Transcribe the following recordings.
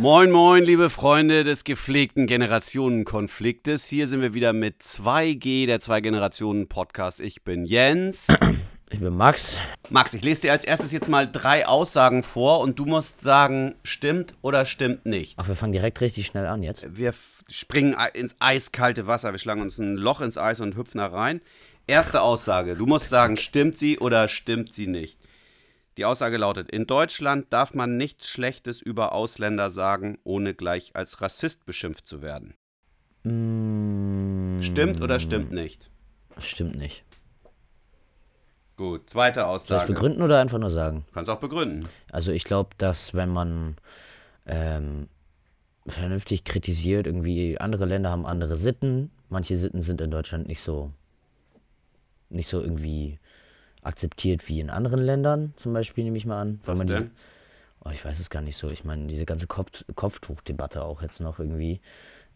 Moin, moin, liebe Freunde des gepflegten Generationenkonfliktes. Hier sind wir wieder mit 2G, der Zwei-Generationen-Podcast. Ich bin Jens. Ich bin Max. Max, ich lese dir als erstes jetzt mal drei Aussagen vor und du musst sagen, stimmt oder stimmt nicht. Ach, wir fangen direkt richtig schnell an jetzt. Wir springen ins eiskalte Wasser. Wir schlagen uns ein Loch ins Eis und hüpfen da rein. Erste Aussage. Du musst sagen, stimmt sie oder stimmt sie nicht. Die Aussage lautet, in Deutschland darf man nichts Schlechtes über Ausländer sagen, ohne gleich als Rassist beschimpft zu werden. Mm, Stimmt oder stimmt nicht? Stimmt nicht. Gut, zweite Soll ich Aussage. begründen oder einfach nur sagen? Kannst auch begründen. Also ich glaube, dass wenn man ähm, vernünftig kritisiert, irgendwie andere Länder haben andere Sitten. Manche Sitten sind in Deutschland nicht so nicht so irgendwie akzeptiert wie in anderen Ländern, zum Beispiel nehme ich mal an. Was man die- denn? Oh, ich weiß es gar nicht so. Ich meine, diese ganze Kopf Kopftuchdebatte auch jetzt noch irgendwie.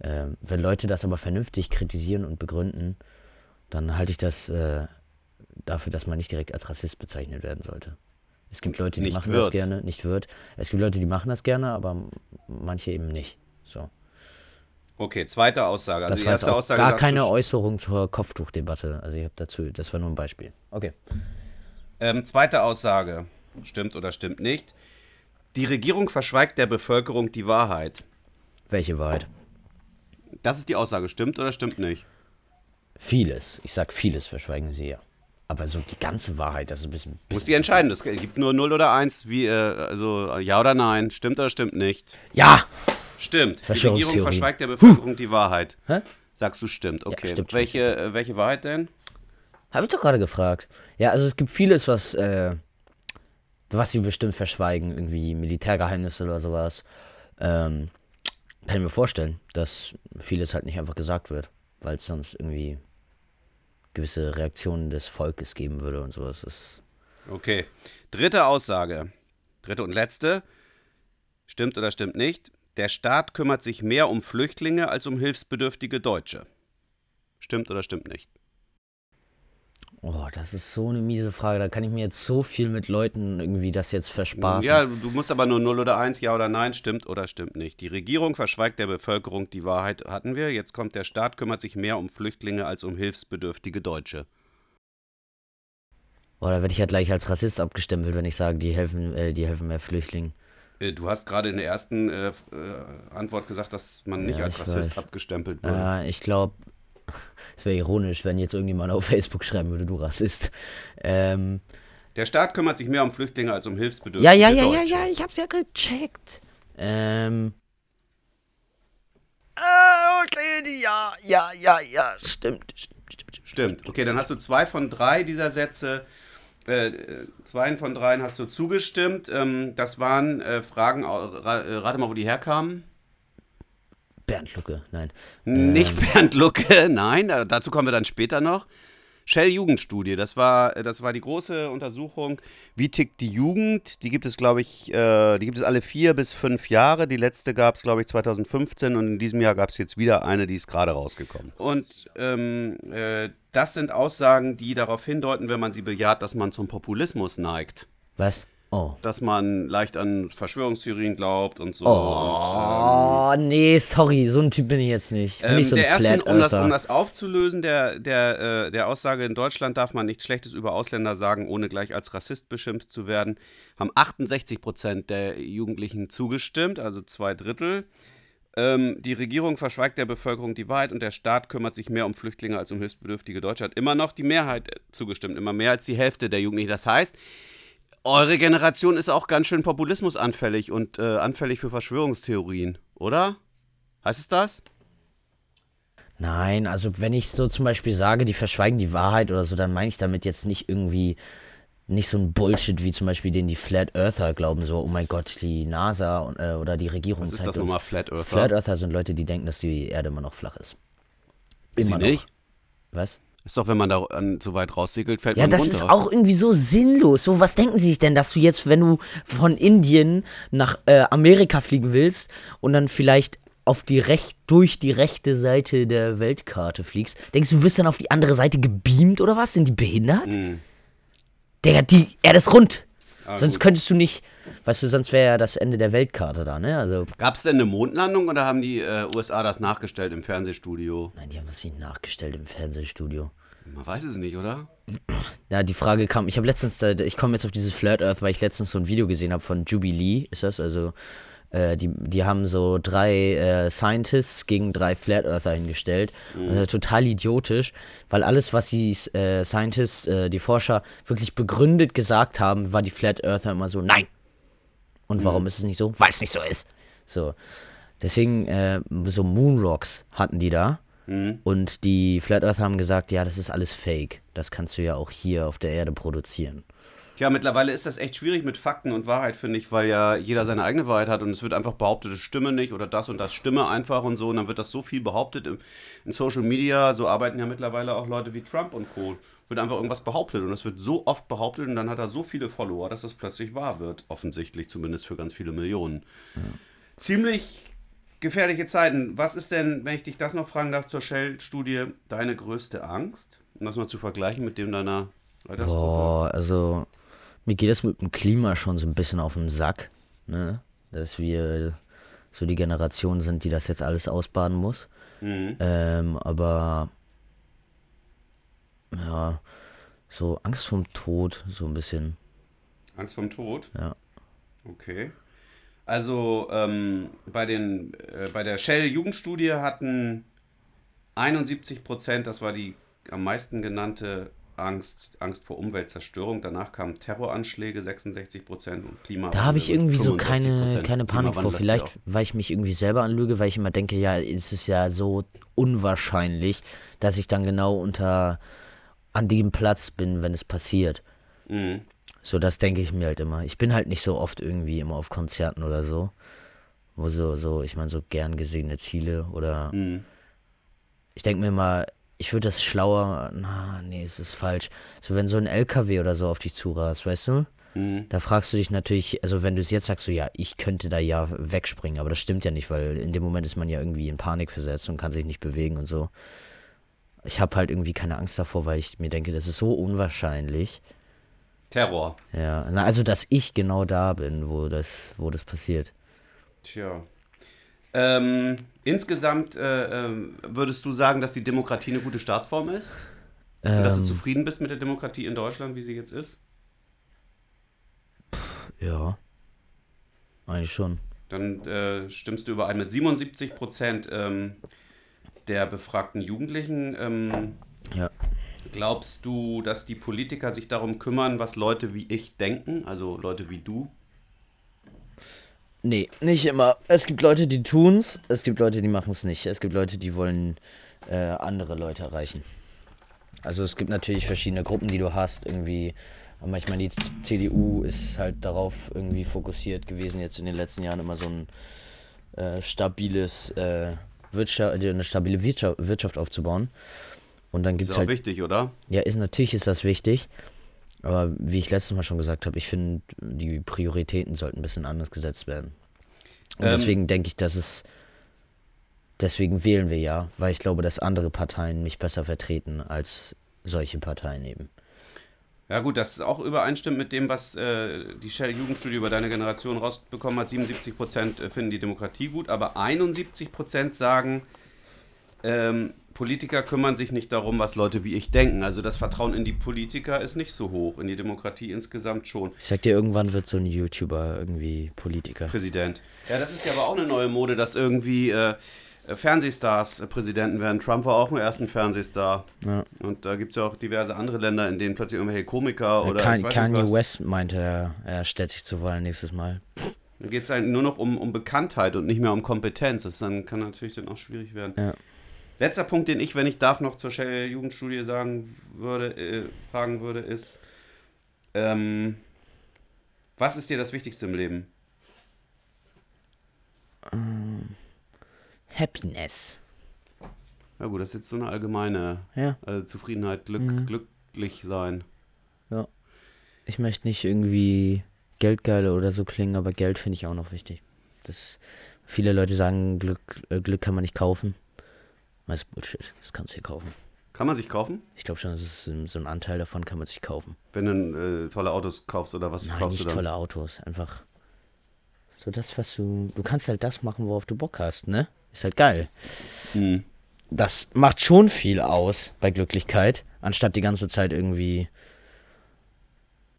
Ähm, wenn Leute das aber vernünftig kritisieren und begründen, dann halte ich das äh, dafür, dass man nicht direkt als Rassist bezeichnet werden sollte. Es gibt Leute, die Nicht machen wird. das gerne, nicht wird. Es gibt Leute, die machen das gerne, aber manche eben nicht. So. Okay, zweite Aussage. Also Das die war erste auch Aussage gar keine Äußerung zur Kopftuchdebatte. Also ich habe dazu, das war nur ein Beispiel. Okay. ähm, zweite Aussage. Stimmt oder stimmt nicht? Die Regierung verschweigt der Bevölkerung die Wahrheit. Welche Wahrheit? Das ist die Aussage. Stimmt oder stimmt nicht? Vieles. Ich sag vieles verschweigen sie ja. Aber so die ganze Wahrheit, das ist ein bisschen. Muss die entscheiden. Es gibt nur 0 oder 1, wie, äh, also ja oder nein. Stimmt oder stimmt nicht? Ja! Stimmt. Die. Regierung verschweigt der Bevölkerung die Wahrheit. Hä? Sagst du stimmt, okay. stimmt, stimmt, welche, äh, welche Wahrheit denn? Habe ich doch gerade gefragt. Ja, also es gibt vieles, was, äh, was sie bestimmt verschweigen, irgendwie Militärgeheimnisse oder sowas. Ähm, kann ich mir vorstellen, dass vieles halt nicht einfach gesagt wird, weil es sonst irgendwie gewisse Reaktionen des Volkes geben würde und sowas. Das Okay. Dritte Aussage. Dritte und letzte. Stimmt oder stimmt nicht? Der Staat kümmert sich mehr um Flüchtlinge als um hilfsbedürftige Deutsche. Stimmt oder stimmt nicht? oh, das ist so eine miese Frage. Da kann ich mir jetzt so viel mit Leuten irgendwie das jetzt verspaßen. Ja, du musst aber nur 0 oder 1, ja oder nein, stimmt oder stimmt nicht. Die Regierung verschweigt der Bevölkerung die Wahrheit, hatten wir. Jetzt kommt der Staat kümmert sich mehr um Flüchtlinge als um hilfsbedürftige Deutsche. Oh, da werde ich ja gleich als Rassist abgestempelt, wenn ich sage, die helfen, äh, die helfen mehr Flüchtlingen. Äh, Du hast gerade in der ersten äh, äh, Antwort gesagt, dass man nicht Ja, als Rassist weiß. abgestempelt wird. Äh, ich glaube, es wäre ironisch, wenn jetzt irgendjemand auf Facebook schreiben würde, du Rassist. Ähm, Der Staat kümmert sich mehr um Flüchtlinge als um hilfsbedürftige ja, ja, ja, ja, Deutsche. ja, ich hab's ja gecheckt. Ähm. Ah, okay, ja, ja, ja, ja, stimmt, stimmt, stimmt. Stimmt. Okay, dann hast du zwei von drei dieser Sätze, äh, äh, zwei von dreien hast du zugestimmt. Ähm, das waren äh, Fragen, äh, rate mal, wo die herkamen. Bernd Lucke, nein. Nicht Bernd Lucke, nein, dazu kommen wir dann später noch. Shell Jugendstudie, das war, das war die große Untersuchung, wie tickt die Jugend. Die gibt es, glaube ich, äh, die gibt es alle vier bis fünf Jahre. Die letzte gab es, glaube ich, 2015 und in diesem Jahr gab es jetzt wieder eine, die ist gerade rausgekommen. Und ähm, äh, das sind Aussagen, die darauf hindeuten, wenn man sie bejaht, dass man zum Populismus neigt. Was? Oh. Dass man leicht an Verschwörungstheorien glaubt und so. Und, ähm, Oh, nee, sorry, so ein Typ bin ich jetzt nicht. Ich Ähm, nicht so ein der ersten, um das, um das aufzulösen, der, der, äh, der Aussage, in Deutschland darf man nichts Schlechtes über Ausländer sagen, ohne gleich als Rassist beschimpft zu werden, haben 68 Prozent der Jugendlichen zugestimmt, also zwei Drittel. Ähm, die Regierung verschweigt der Bevölkerung die Wahrheit und der Staat kümmert sich mehr um Flüchtlinge als um hilfsbedürftige Deutsche. Hat immer noch die Mehrheit zugestimmt, immer mehr als die Hälfte der Jugendlichen. Das heißt, eure Generation ist auch ganz schön populismusanfällig und äh, anfällig für Verschwörungstheorien, oder? Heißt es das? Nein, also wenn ich so zum Beispiel sage, die verschweigen die Wahrheit oder so, dann meine ich damit jetzt nicht irgendwie nicht so ein Bullshit wie zum Beispiel den die Flat Earther glauben, so, oh mein Gott, die NASA und, äh, oder die Regierung Was ist das nochmal, Flat Earther? Flat Earther sind Leute, die denken, dass die Erde immer noch flach ist. Ist sie noch. nicht? Was? Ist doch, wenn man da an, so weit raussegelt, fällt Ja, man das runter. ist auch irgendwie so sinnlos. So, was denken sie sich denn, dass du jetzt, wenn du von Indien nach äh, Amerika fliegen willst und dann vielleicht auf die recht, durch die rechte Seite der Weltkarte fliegst, denkst du, du wirst dann auf die andere Seite gebeamt oder was? Sind die behindert? Mhm. Der, die Erde ist rund. Ah, sonst gut. könntest du nicht, weißt du, sonst wäre ja das Ende der Weltkarte da, ne? Also, Gab es denn eine Mondlandung oder haben die äh, USA das nachgestellt im Fernsehstudio? nein, die haben das nicht nachgestellt im Fernsehstudio. Man weiß es nicht, oder? Ja, die Frage kam, ich habe letztens, da- ich komme jetzt auf dieses Flat Earth, weil ich letztens so ein Video gesehen habe von Jubilee, ist das, also äh, die, die haben so drei äh, Scientists gegen drei Flat Earther hingestellt. Also total idiotisch, weil alles, was die äh, Scientists, äh, die Forscher wirklich begründet gesagt haben, war die Flat Earther immer so, nein. Und warum ist es nicht so? Weil es nicht so ist. So. Deswegen, äh, so Moonrocks hatten die da. Und die Flat Earth haben gesagt, ja, das ist alles Fake. Das kannst du ja auch hier auf der Erde produzieren. Ja, mittlerweile ist das echt schwierig mit Fakten und Wahrheit, finde ich, weil ja jeder seine eigene Wahrheit hat und es wird einfach behauptet, es stimme nicht oder das und das stimme einfach und so und dann wird das so viel behauptet im, in Social Media, so arbeiten ja mittlerweile auch Leute wie Trump und Co. Wird einfach irgendwas behauptet und es wird so oft behauptet und dann hat er so viele Follower, dass das plötzlich wahr wird, offensichtlich, zumindest für ganz viele Millionen. Ziemlich gefährliche Zeiten. Was ist denn, wenn ich dich das noch fragen darf zur Shell-Studie, deine größte Angst? Um das mal zu vergleichen mit dem deiner Altersgruppe. Boah, also mir geht das mit dem Klima schon so ein bisschen auf den Sack, ne? Dass wir so die Generation sind, die das jetzt alles ausbaden muss. Mhm. Ähm, aber ja, so Angst vorm Tod, so ein bisschen. Angst vom Tod? Ja. Okay. Also ähm, bei, den, äh, bei der Shell-Jugendstudie hatten 71 Prozent, das war die am meisten genannte Angst, Angst vor Umweltzerstörung. Danach kamen Terroranschläge, 66 Prozent und Klima. Da habe ich irgendwie so 65%. keine, keine Panik vor. Vielleicht, ja weil ich mich irgendwie selber anlüge, weil ich immer denke, ja, es ist ja so unwahrscheinlich, dass ich dann genau unter an dem Platz bin, wenn es passiert. Mhm. So, das denke ich mir halt immer. Ich bin halt nicht so oft irgendwie immer auf Konzerten oder so. Wo so, so, ich meine, so gern gesehene Ziele oder. Mhm. Ich denke mir mal, ich würde das schlauer. Na, nee, es ist falsch. So, wenn so ein LKW oder so auf dich zurast, weißt du? Mhm. Da fragst du dich natürlich, also wenn du es jetzt sagst, so ja, ich könnte da ja wegspringen, aber das stimmt ja nicht, weil in dem Moment ist man ja irgendwie in Panik versetzt und kann sich nicht bewegen und so. Ich habe halt irgendwie keine Angst davor, weil ich mir denke, das ist so unwahrscheinlich. Terror. Ja, na, also dass ich genau da bin, wo das, wo das passiert. Tja. Ähm, insgesamt äh, ähm, würdest du sagen, dass die Demokratie eine gute Staatsform ist? Und dass du Ähm, zufrieden bist mit der Demokratie in Deutschland, wie sie jetzt ist? ja. Eigentlich schon. Dann äh, stimmst du überein mit 77 Prozent ähm, der befragten Jugendlichen. Ähm, Ja. glaubst du, dass die Politiker sich darum kümmern, was Leute wie ich denken, also Leute wie du? Nee, nicht immer. Es gibt Leute, die tun's, es gibt Leute, die machen es nicht. Es gibt Leute, die wollen äh, andere Leute erreichen. Also es gibt natürlich verschiedene Gruppen, die du hast, irgendwie. Aber ich meine, die CDU ist halt darauf irgendwie fokussiert gewesen, jetzt in den letzten Jahren immer so ein äh, stabiles äh, Wirtschaft, eine stabile Wirtschaft, Wirtschaft aufzubauen. Und dann Ist gibt's auch halt wichtig, oder? Ja, ist natürlich ist das wichtig. Aber wie ich letztes Mal schon gesagt habe, ich finde, die Prioritäten sollten ein bisschen anders gesetzt werden. Und Ähm, deswegen denke ich, dass es. Deswegen wählen wir ja, weil ich glaube, dass andere Parteien mich besser vertreten als solche Parteien eben. Ja gut, das ist auch übereinstimmt mit dem, was äh, die Shell-Jugendstudie über deine Generation rausbekommen hat. 77 Prozent finden die Demokratie gut, aber 71 Prozent sagen, ähm, Politiker kümmern sich nicht darum, was Leute wie ich denken. Also das Vertrauen in die Politiker ist nicht so hoch, in die Demokratie insgesamt schon. Ich sag dir, irgendwann wird so ein YouTuber irgendwie Politiker. Präsident. Ja, das ist ja aber auch eine neue Mode, dass irgendwie äh, Fernsehstars äh, Präsidenten werden. Trump war auch mal erst ein Fernsehstar. Ja. Und da gibt es ja auch diverse andere Länder, in denen plötzlich irgendwelche Komiker oder Kan Kanye. West meinte, er, er stellt sich zur Wahl nächstes Mal. Dann geht es halt nur noch um, um Bekanntheit und nicht mehr um Kompetenz. Das dann, kann natürlich dann auch schwierig werden. Ja. Letzter Punkt, den ich, wenn ich darf, noch zur Shell-Jugendstudie sagen würde, äh, fragen würde, ist, ähm, was ist dir das Wichtigste im Leben? Happiness. Na gut, das ist jetzt so eine allgemeine Ja. also Zufriedenheit, Glück, Mhm. glücklich sein. Ich möchte nicht irgendwie Geldgeil oder so klingen, aber Geld finde ich auch noch wichtig. Das, viele Leute sagen, Glück, äh, Glück kann man nicht kaufen. Das ist Bullshit. Das kannst du hier kaufen. Kann man sich kaufen? Ich glaube schon, das ist so ein Anteil davon kann man sich kaufen. Wenn du äh, tolle Autos kaufst oder was Nein, kaufst nicht du dann? tolle Autos, einfach so das, was du, du kannst halt das machen, worauf du Bock hast, ne? Ist halt geil. Hm. Das macht schon viel aus bei Glücklichkeit, anstatt die ganze Zeit irgendwie,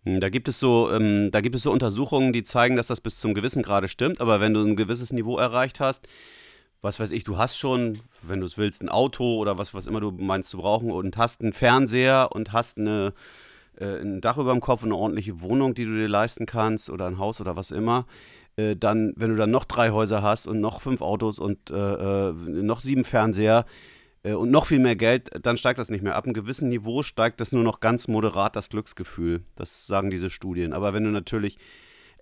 Hm, Da gibt es so, ähm, da gibt es so Untersuchungen, die zeigen, dass das bis zum gewissen Grade stimmt, aber wenn du ein gewisses Niveau erreicht hast, was weiß ich, du hast schon, wenn du es willst, ein Auto oder was, was immer du meinst zu brauchen und hast einen Fernseher und hast eine, äh, ein Dach über dem Kopf und eine ordentliche Wohnung, die du dir leisten kannst oder ein Haus oder was immer, äh, dann, wenn du dann noch drei Häuser hast und noch fünf Autos und äh, äh, noch sieben Fernseher äh, und noch viel mehr Geld, dann steigt das nicht mehr. Ab einem gewissen Niveau steigt das nur noch ganz moderat das Glücksgefühl. Das sagen diese Studien. Aber wenn du natürlich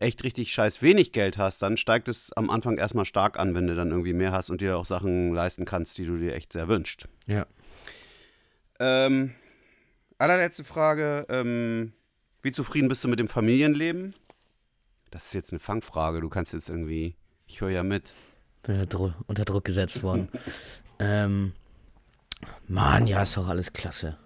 echt richtig scheiß wenig Geld hast, dann steigt es am Anfang erstmal stark an, wenn du dann irgendwie mehr hast und dir auch Sachen leisten kannst, die du dir echt sehr wünschst. ja. Ähm, allerletzte Frage. Ähm, wie zufrieden bist du mit dem Familienleben? Das ist jetzt eine Fangfrage. Du kannst jetzt irgendwie. Ich höre ja mit. bin unter Dru- unter Druck gesetzt worden. ähm, Mann, ja, ist doch alles klasse.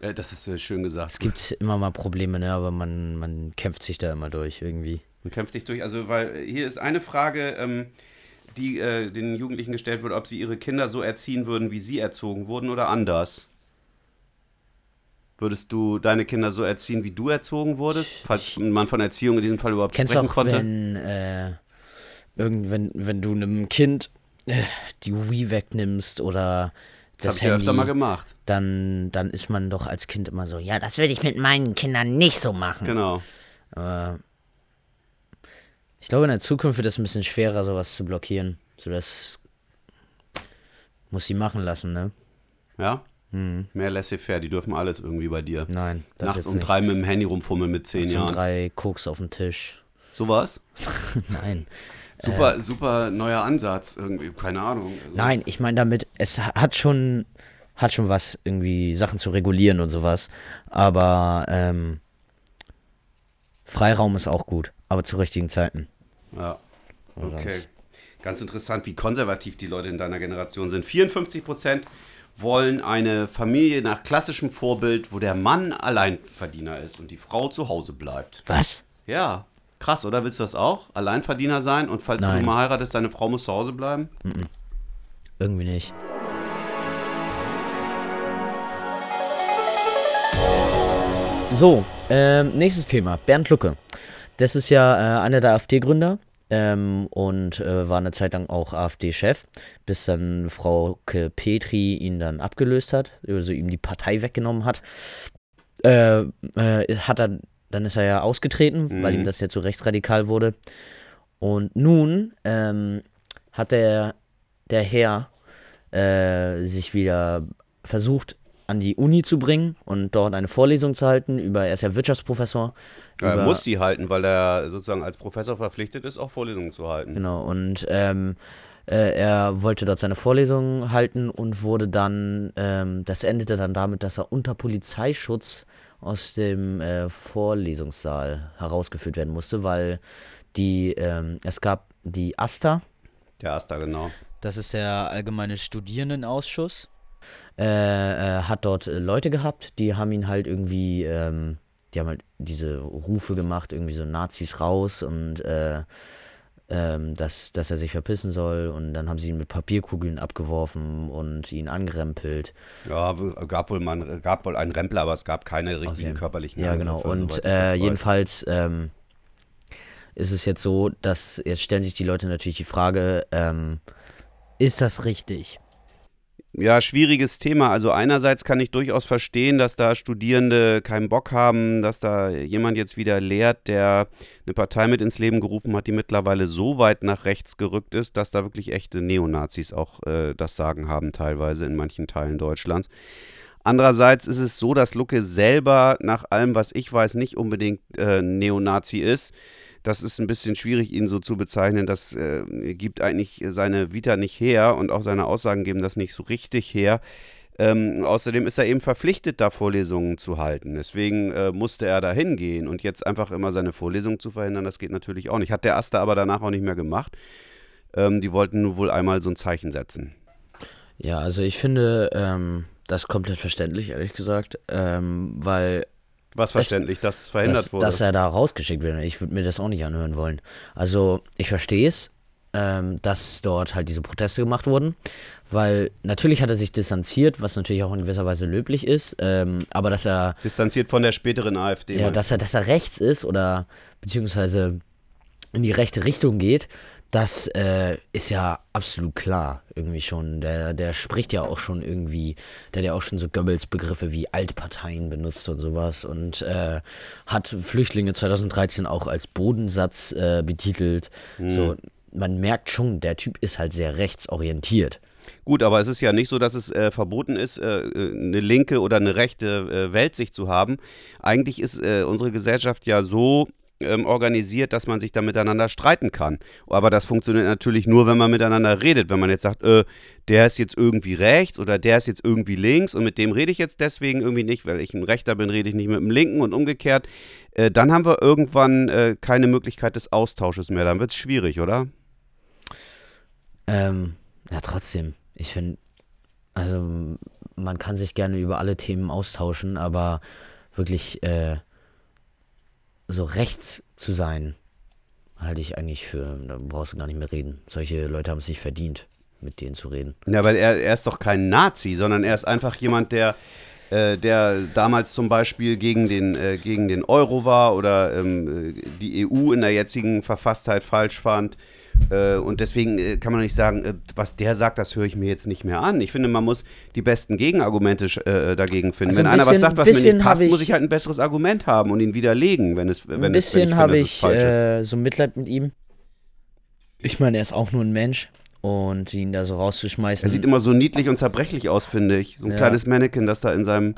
Äh, das ist schön gesagt. Es gibt immer mal Probleme, ne, aber man, man kämpft sich da immer durch irgendwie. Man kämpft sich durch. Also, weil äh, hier ist eine Frage, ähm, die äh, den Jugendlichen gestellt wird, ob sie ihre Kinder so erziehen würden, wie sie erzogen wurden oder anders. Würdest du deine Kinder so erziehen, wie du erzogen wurdest? Falls man von Erziehung in diesem Fall überhaupt Kennst sprechen auch, konnte. wenn, äh, irgend, wenn, wenn du einem Kind äh, die Wii wegnimmst oder das habe das ich ja Handy, öfter mal gemacht. dann, dann ist man doch als Kind immer so, ja, das würde ich mit meinen Kindern nicht so machen. Genau. Aber ich glaube, in der Zukunft wird es ein bisschen schwerer, sowas zu blockieren. So, das muss sie machen lassen, ne? Ja? Hm. Mehr laissez-faire, die dürfen alles irgendwie bei dir. Nein, das Nachts jetzt um nicht. drei mit dem Handy rumfummeln mit zehn Nachts um Jahren. drei Koks auf dem Tisch. Sowas? Nein. Super, super neuer Ansatz irgendwie, keine Ahnung. Also, Nein, ich meine damit, es hat schon, hat schon was, irgendwie Sachen zu regulieren und sowas. Aber ähm, Freiraum ist auch gut, aber zu richtigen Zeiten. Ja. Okay. Ganz interessant, wie konservativ die Leute in deiner Generation sind. 54 Prozent wollen eine Familie nach klassischem Vorbild, wo der Mann Alleinverdiener ist und die Frau zu Hause bleibt. Was? Ja, krass, oder? Willst du das auch? Alleinverdiener sein und falls Nein. du mal heiratest, deine Frau muss zu Hause bleiben? Irgendwie nicht. So, ähm, nächstes Thema. Bernd Lucke. Das ist ja äh, einer der AfD-Gründer ähm, und äh, war eine Zeit lang auch AfD-Chef, bis dann Frau Petri ihn dann abgelöst hat, also ihm die Partei weggenommen hat. Äh, äh, hat er, dann ist er ja ausgetreten, weil Mhm. ihm das ja zu rechtsradikal wurde. Und nun ähm, hat der, der Herr äh, sich wieder versucht an die Uni zu bringen und dort eine Vorlesung zu halten über, er ist ja Wirtschaftsprofessor. Er über- muss die halten, weil er sozusagen als Professor verpflichtet ist, auch Vorlesungen zu halten. Genau, und ähm, äh, er wollte dort seine Vorlesung halten und wurde dann, ähm, das endete dann damit, dass er unter Polizeischutz aus dem äh, Vorlesungssaal herausgeführt werden musste, weil die, ähm, es gab die AStA, Der Asta, genau. Das ist der allgemeine Studierendenausschuss. Äh, äh, hat dort äh, Leute gehabt, die haben ihn halt irgendwie, ähm, die haben halt diese Rufe gemacht, irgendwie so Nazis raus und äh, ähm, dass, dass er sich verpissen soll und dann haben sie ihn mit Papierkugeln abgeworfen und ihn angerempelt. Ja, gab wohl, man, gab wohl einen Rempler, aber es gab keine richtigen Okay. körperlichen Ja, genau. Angriffe, Und soweit ich das äh, jedenfalls ähm, ist es jetzt so, dass jetzt stellen sich die Leute natürlich die Frage, ähm, ist das richtig? Ja, schwieriges Thema. Also einerseits kann ich durchaus verstehen, dass da Studierende keinen Bock haben, dass da jemand jetzt wieder lehrt, der eine Partei mit ins Leben gerufen hat, die mittlerweile so weit nach rechts gerückt ist, dass da wirklich echte Neonazis auch äh, das Sagen haben, teilweise in manchen Teilen Deutschlands. Andererseits ist es so, dass Lucke selber, nach allem, was ich weiß, nicht unbedingt äh, Neonazi ist. Das ist ein bisschen schwierig, ihn so zu bezeichnen. Das äh, gibt eigentlich seine Vita nicht her und auch seine Aussagen geben das nicht so richtig her. Ähm, außerdem ist er eben verpflichtet, da Vorlesungen zu halten. Deswegen äh, musste er da hingehen und jetzt einfach immer seine Vorlesungen zu verhindern, das geht natürlich auch nicht. Hat der Aster aber danach auch nicht mehr gemacht. Ähm, die wollten nur wohl einmal so ein Zeichen setzen. Ja, also ich finde, ähm, das komplett verständlich, ehrlich gesagt. Ähm, weil Was verständlich, dass verhindert dass, wurde. dass er da rausgeschickt wird. Ich würde mir das auch nicht anhören wollen. Also, ich verstehe es, ähm, dass dort halt diese Proteste gemacht wurden, weil natürlich hat er sich distanziert, was natürlich auch in gewisser Weise löblich ist, ähm, aber dass er, Distanziert von der späteren AfD. ja, dass er, dass er rechts ist oder beziehungsweise in die rechte Richtung geht, das äh, ist ja absolut klar irgendwie schon. Der, der spricht ja auch schon irgendwie, der hat ja auch schon so Goebbels-Begriffe wie Altparteien benutzt und sowas und äh, hat Flüchtlinge 2013 auch als Bodensatz äh, betitelt. So, man merkt schon, der Typ ist halt sehr rechtsorientiert. Gut, aber es ist ja nicht so, dass es äh, verboten ist, äh, äh, eine linke oder eine rechte äh, Weltsicht zu haben. Eigentlich ist äh, unsere Gesellschaft ja so ähm, organisiert, dass man sich da miteinander streiten kann. Aber das funktioniert natürlich nur, wenn man miteinander redet. Wenn man jetzt sagt, äh, der ist jetzt irgendwie rechts oder der ist jetzt irgendwie links und mit dem rede ich jetzt deswegen irgendwie nicht, weil ich ein Rechter bin, rede ich nicht mit dem Linken und umgekehrt. Äh, dann haben wir irgendwann äh, keine Möglichkeit des Austausches mehr. Dann wird es schwierig, oder? Ähm, ja, trotzdem. Ich finde, also man kann sich gerne über alle Themen austauschen, aber wirklich äh, so rechts zu sein, halte ich eigentlich für, da brauchst du gar nicht mehr reden. Solche Leute haben es nicht verdient, mit denen zu reden. Ja, weil er, er ist doch kein Nazi, sondern er ist einfach jemand, der, äh, der damals zum Beispiel gegen den, äh, gegen den Euro war oder ähm, äh, die EU in der jetzigen Verfasstheit falsch fand. Äh, und deswegen äh, kann man nicht sagen, äh, was der sagt, das höre ich mir jetzt nicht mehr an. Ich finde, man muss die besten Gegenargumente äh, dagegen finden. Also wenn ein einer was bisschen- sagt, was mir bisschen nicht passt, ich- muss ich halt ein besseres Argument haben und ihn widerlegen, wenn es wenn Ein bisschen ich habe ich falsch ist. äh, so Mitleid mit ihm. Ich meine, er ist auch nur ein Mensch und ihn da so rauszuschmeißen. Er sieht immer so niedlich und zerbrechlich aus, finde ich. So ein Ja. kleines Mannequin, das da in seinem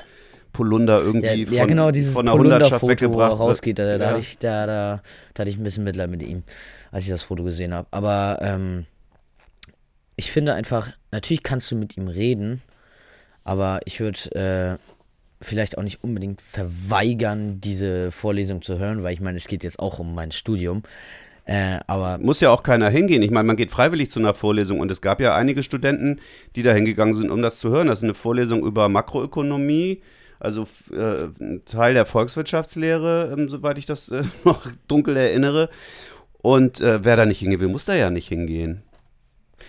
Polunder Ja, irgendwie ja, von, genau, dieses von einer Hundertschaft er weggebracht rausgeht, da, da, Ja. hatte ich, da, da, da hatte ich ein bisschen Mitleid mit ihm, als ich das Foto gesehen habe. Aber ähm, ich finde einfach, natürlich kannst du mit ihm reden, aber ich würde äh, vielleicht auch nicht unbedingt verweigern, diese Vorlesung zu hören, weil ich meine, es geht jetzt auch um mein Studium. Äh, aber Muss ja auch keiner hingehen. Ich meine, man geht freiwillig zu einer Vorlesung und es gab ja einige Studenten, die da hingegangen sind, um das zu hören. Das ist eine Vorlesung über Makroökonomie, also äh, ein Teil der Volkswirtschaftslehre, ähm, soweit ich das äh, noch dunkel erinnere. Und äh, wer da nicht hingehen will, muss da ja nicht hingehen.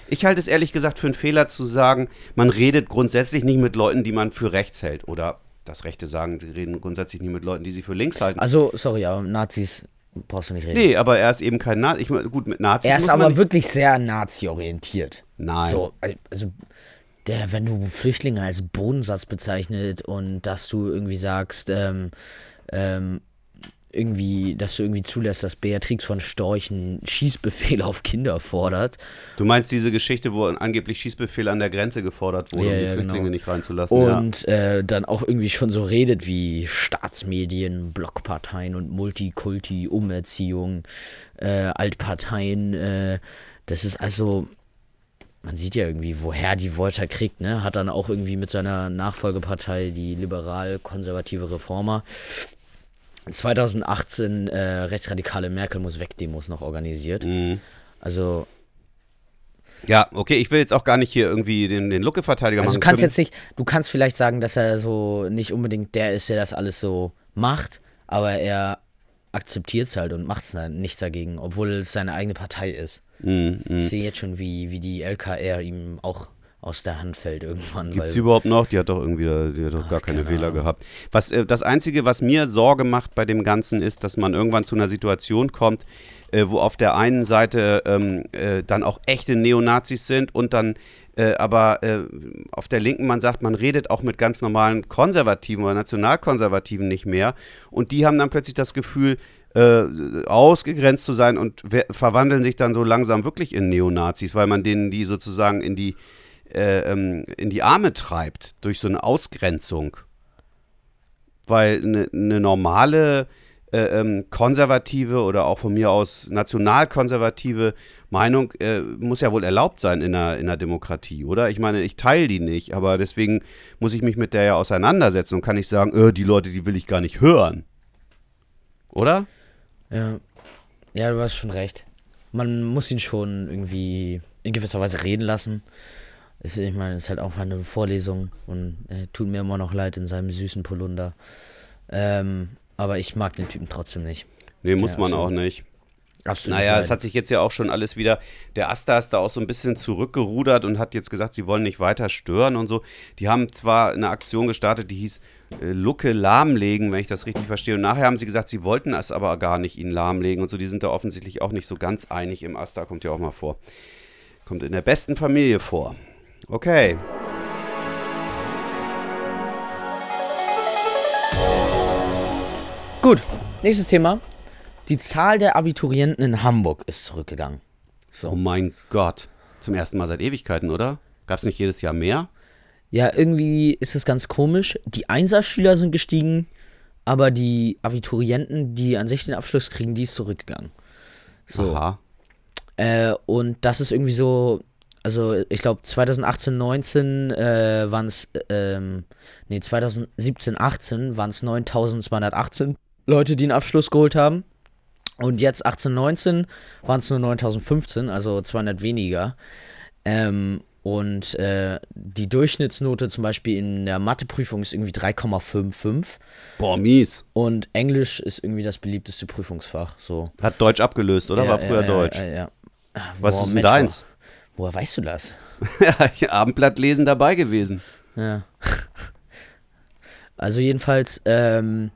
Ich halte es ehrlich gesagt für einen Fehler zu sagen, man redet grundsätzlich nicht mit Leuten, die man für rechts hält. Oder das Rechte sagen, sie reden grundsätzlich nicht mit Leuten, die sie für links halten. also, sorry, aber Nazis brauchst du nicht reden. nee, aber er ist eben kein Nazi. Ich meine, gut, mit Nazis Er ist aber wirklich sehr nazi-orientiert. Nein. So, also, der, wenn du Flüchtlinge als Bodensatz bezeichnet und dass du irgendwie sagst, ähm, ähm, irgendwie, dass du irgendwie zulässt, dass Beatrix von Storch einen Schießbefehl auf Kinder fordert. Du meinst diese Geschichte, wo angeblich Schießbefehl an der Grenze gefordert wurde, Ja, um die ja, Flüchtlinge genau. nicht reinzulassen? ja. Und äh, dann auch irgendwie schon so redet wie Staatsmedien, Blockparteien und Multikulti, Umerziehung, äh, Altparteien. Äh, das ist also, man sieht ja irgendwie, woher die Volta kriegt, ne? Hat dann auch irgendwie mit seiner Nachfolgepartei, die liberal-konservative Reformer, 2018 äh, rechtsradikale Merkel muss weg Demos noch organisiert. Mhm. Also, Ja, okay, ich will jetzt auch gar nicht hier irgendwie den, den Lucke-Verteidiger Also machen. du kannst jetzt nicht, du kannst vielleicht sagen, dass er so nicht unbedingt der ist, der das alles so macht, aber er akzeptiert es halt und macht nichts dagegen, obwohl es seine eigene Partei ist. Mhm, mhm. Ich sehe jetzt schon, wie, wie die LKR ihm auch aus der Hand fällt irgendwann. Gibt sie überhaupt noch? Die hat doch irgendwie die hat doch gar keine keine Wähler gehabt. Was, äh, das Einzige, was mir Sorge macht bei dem Ganzen, ist, dass man irgendwann zu einer Situation kommt, äh, wo auf der einen Seite ähm, äh, dann auch echte Neonazis sind und dann äh, aber äh, auf der linken man sagt, man redet auch mit ganz normalen Konservativen oder Nationalkonservativen nicht mehr. Und die haben dann plötzlich das Gefühl, äh, ausgegrenzt zu sein und verwandeln sich dann so langsam wirklich in Neonazis, weil man denen die sozusagen in die äh, ähm, in die Arme treibt durch so eine Ausgrenzung. Weil eine ne normale äh, ähm, konservative oder auch von mir aus nationalkonservative Meinung äh, muss ja wohl erlaubt sein in einer, in einer Demokratie, oder? Ich meine, ich teile die nicht, aber deswegen muss ich mich mit der ja auseinandersetzen und kann nicht sagen, äh, die Leute, die will ich gar nicht hören. Oder? ja. ja, du hast schon recht. Man muss ihn schon irgendwie in gewisser Weise reden lassen. Ist, ich meine, es ist halt auch eine Vorlesung und äh, tut mir immer noch leid in seinem süßen Polunder. Ähm, aber ich mag den Typen trotzdem nicht. Nee, muss Ja, man absolut. auch nicht. Absolut. Naja, es hat sich jetzt ja auch schon alles wieder. Der Asta ist da auch so ein bisschen zurückgerudert und hat jetzt gesagt, sie wollen nicht weiter stören und so. Die haben zwar eine Aktion gestartet, die hieß äh, Lucke lahmlegen, wenn ich das richtig verstehe. Und nachher haben sie gesagt, sie wollten es aber gar nicht ihn lahmlegen und so. Die sind da offensichtlich auch nicht so ganz einig im Asta, kommt ja auch mal vor. Kommt in der besten Familie vor. Okay. Gut, nächstes Thema. Die Zahl der Abiturienten in Hamburg ist zurückgegangen. Oh mein Gott. Zum ersten Mal seit Ewigkeiten, oder? Gab es nicht jedes Jahr mehr? Ja, irgendwie ist es ganz komisch. Die Einserschüler sind gestiegen, aber die Abiturienten, die an sich den Abschluss kriegen, die ist zurückgegangen. So. Aha. Äh, und das ist irgendwie so, also ich glaube 2018, 19 äh, waren es, ähm, nee, 2017, 18 waren es 9218 Leute, die einen Abschluss geholt haben. Und jetzt 18, 19 waren es nur 9015, also 200 weniger. Ähm, und äh, die Durchschnittsnote zum Beispiel in der Matheprüfung ist irgendwie 3,55 Boah, mies. und Englisch ist irgendwie das beliebteste Prüfungsfach. So. Hat Deutsch abgelöst, oder? Ja, War früher ja, Deutsch. Ja, ja. Was Boah, ist denn deins? Woher, woher weißt du das? Ja, Abendblatt lesen dabei gewesen. Ja. Also jedenfalls, ähm,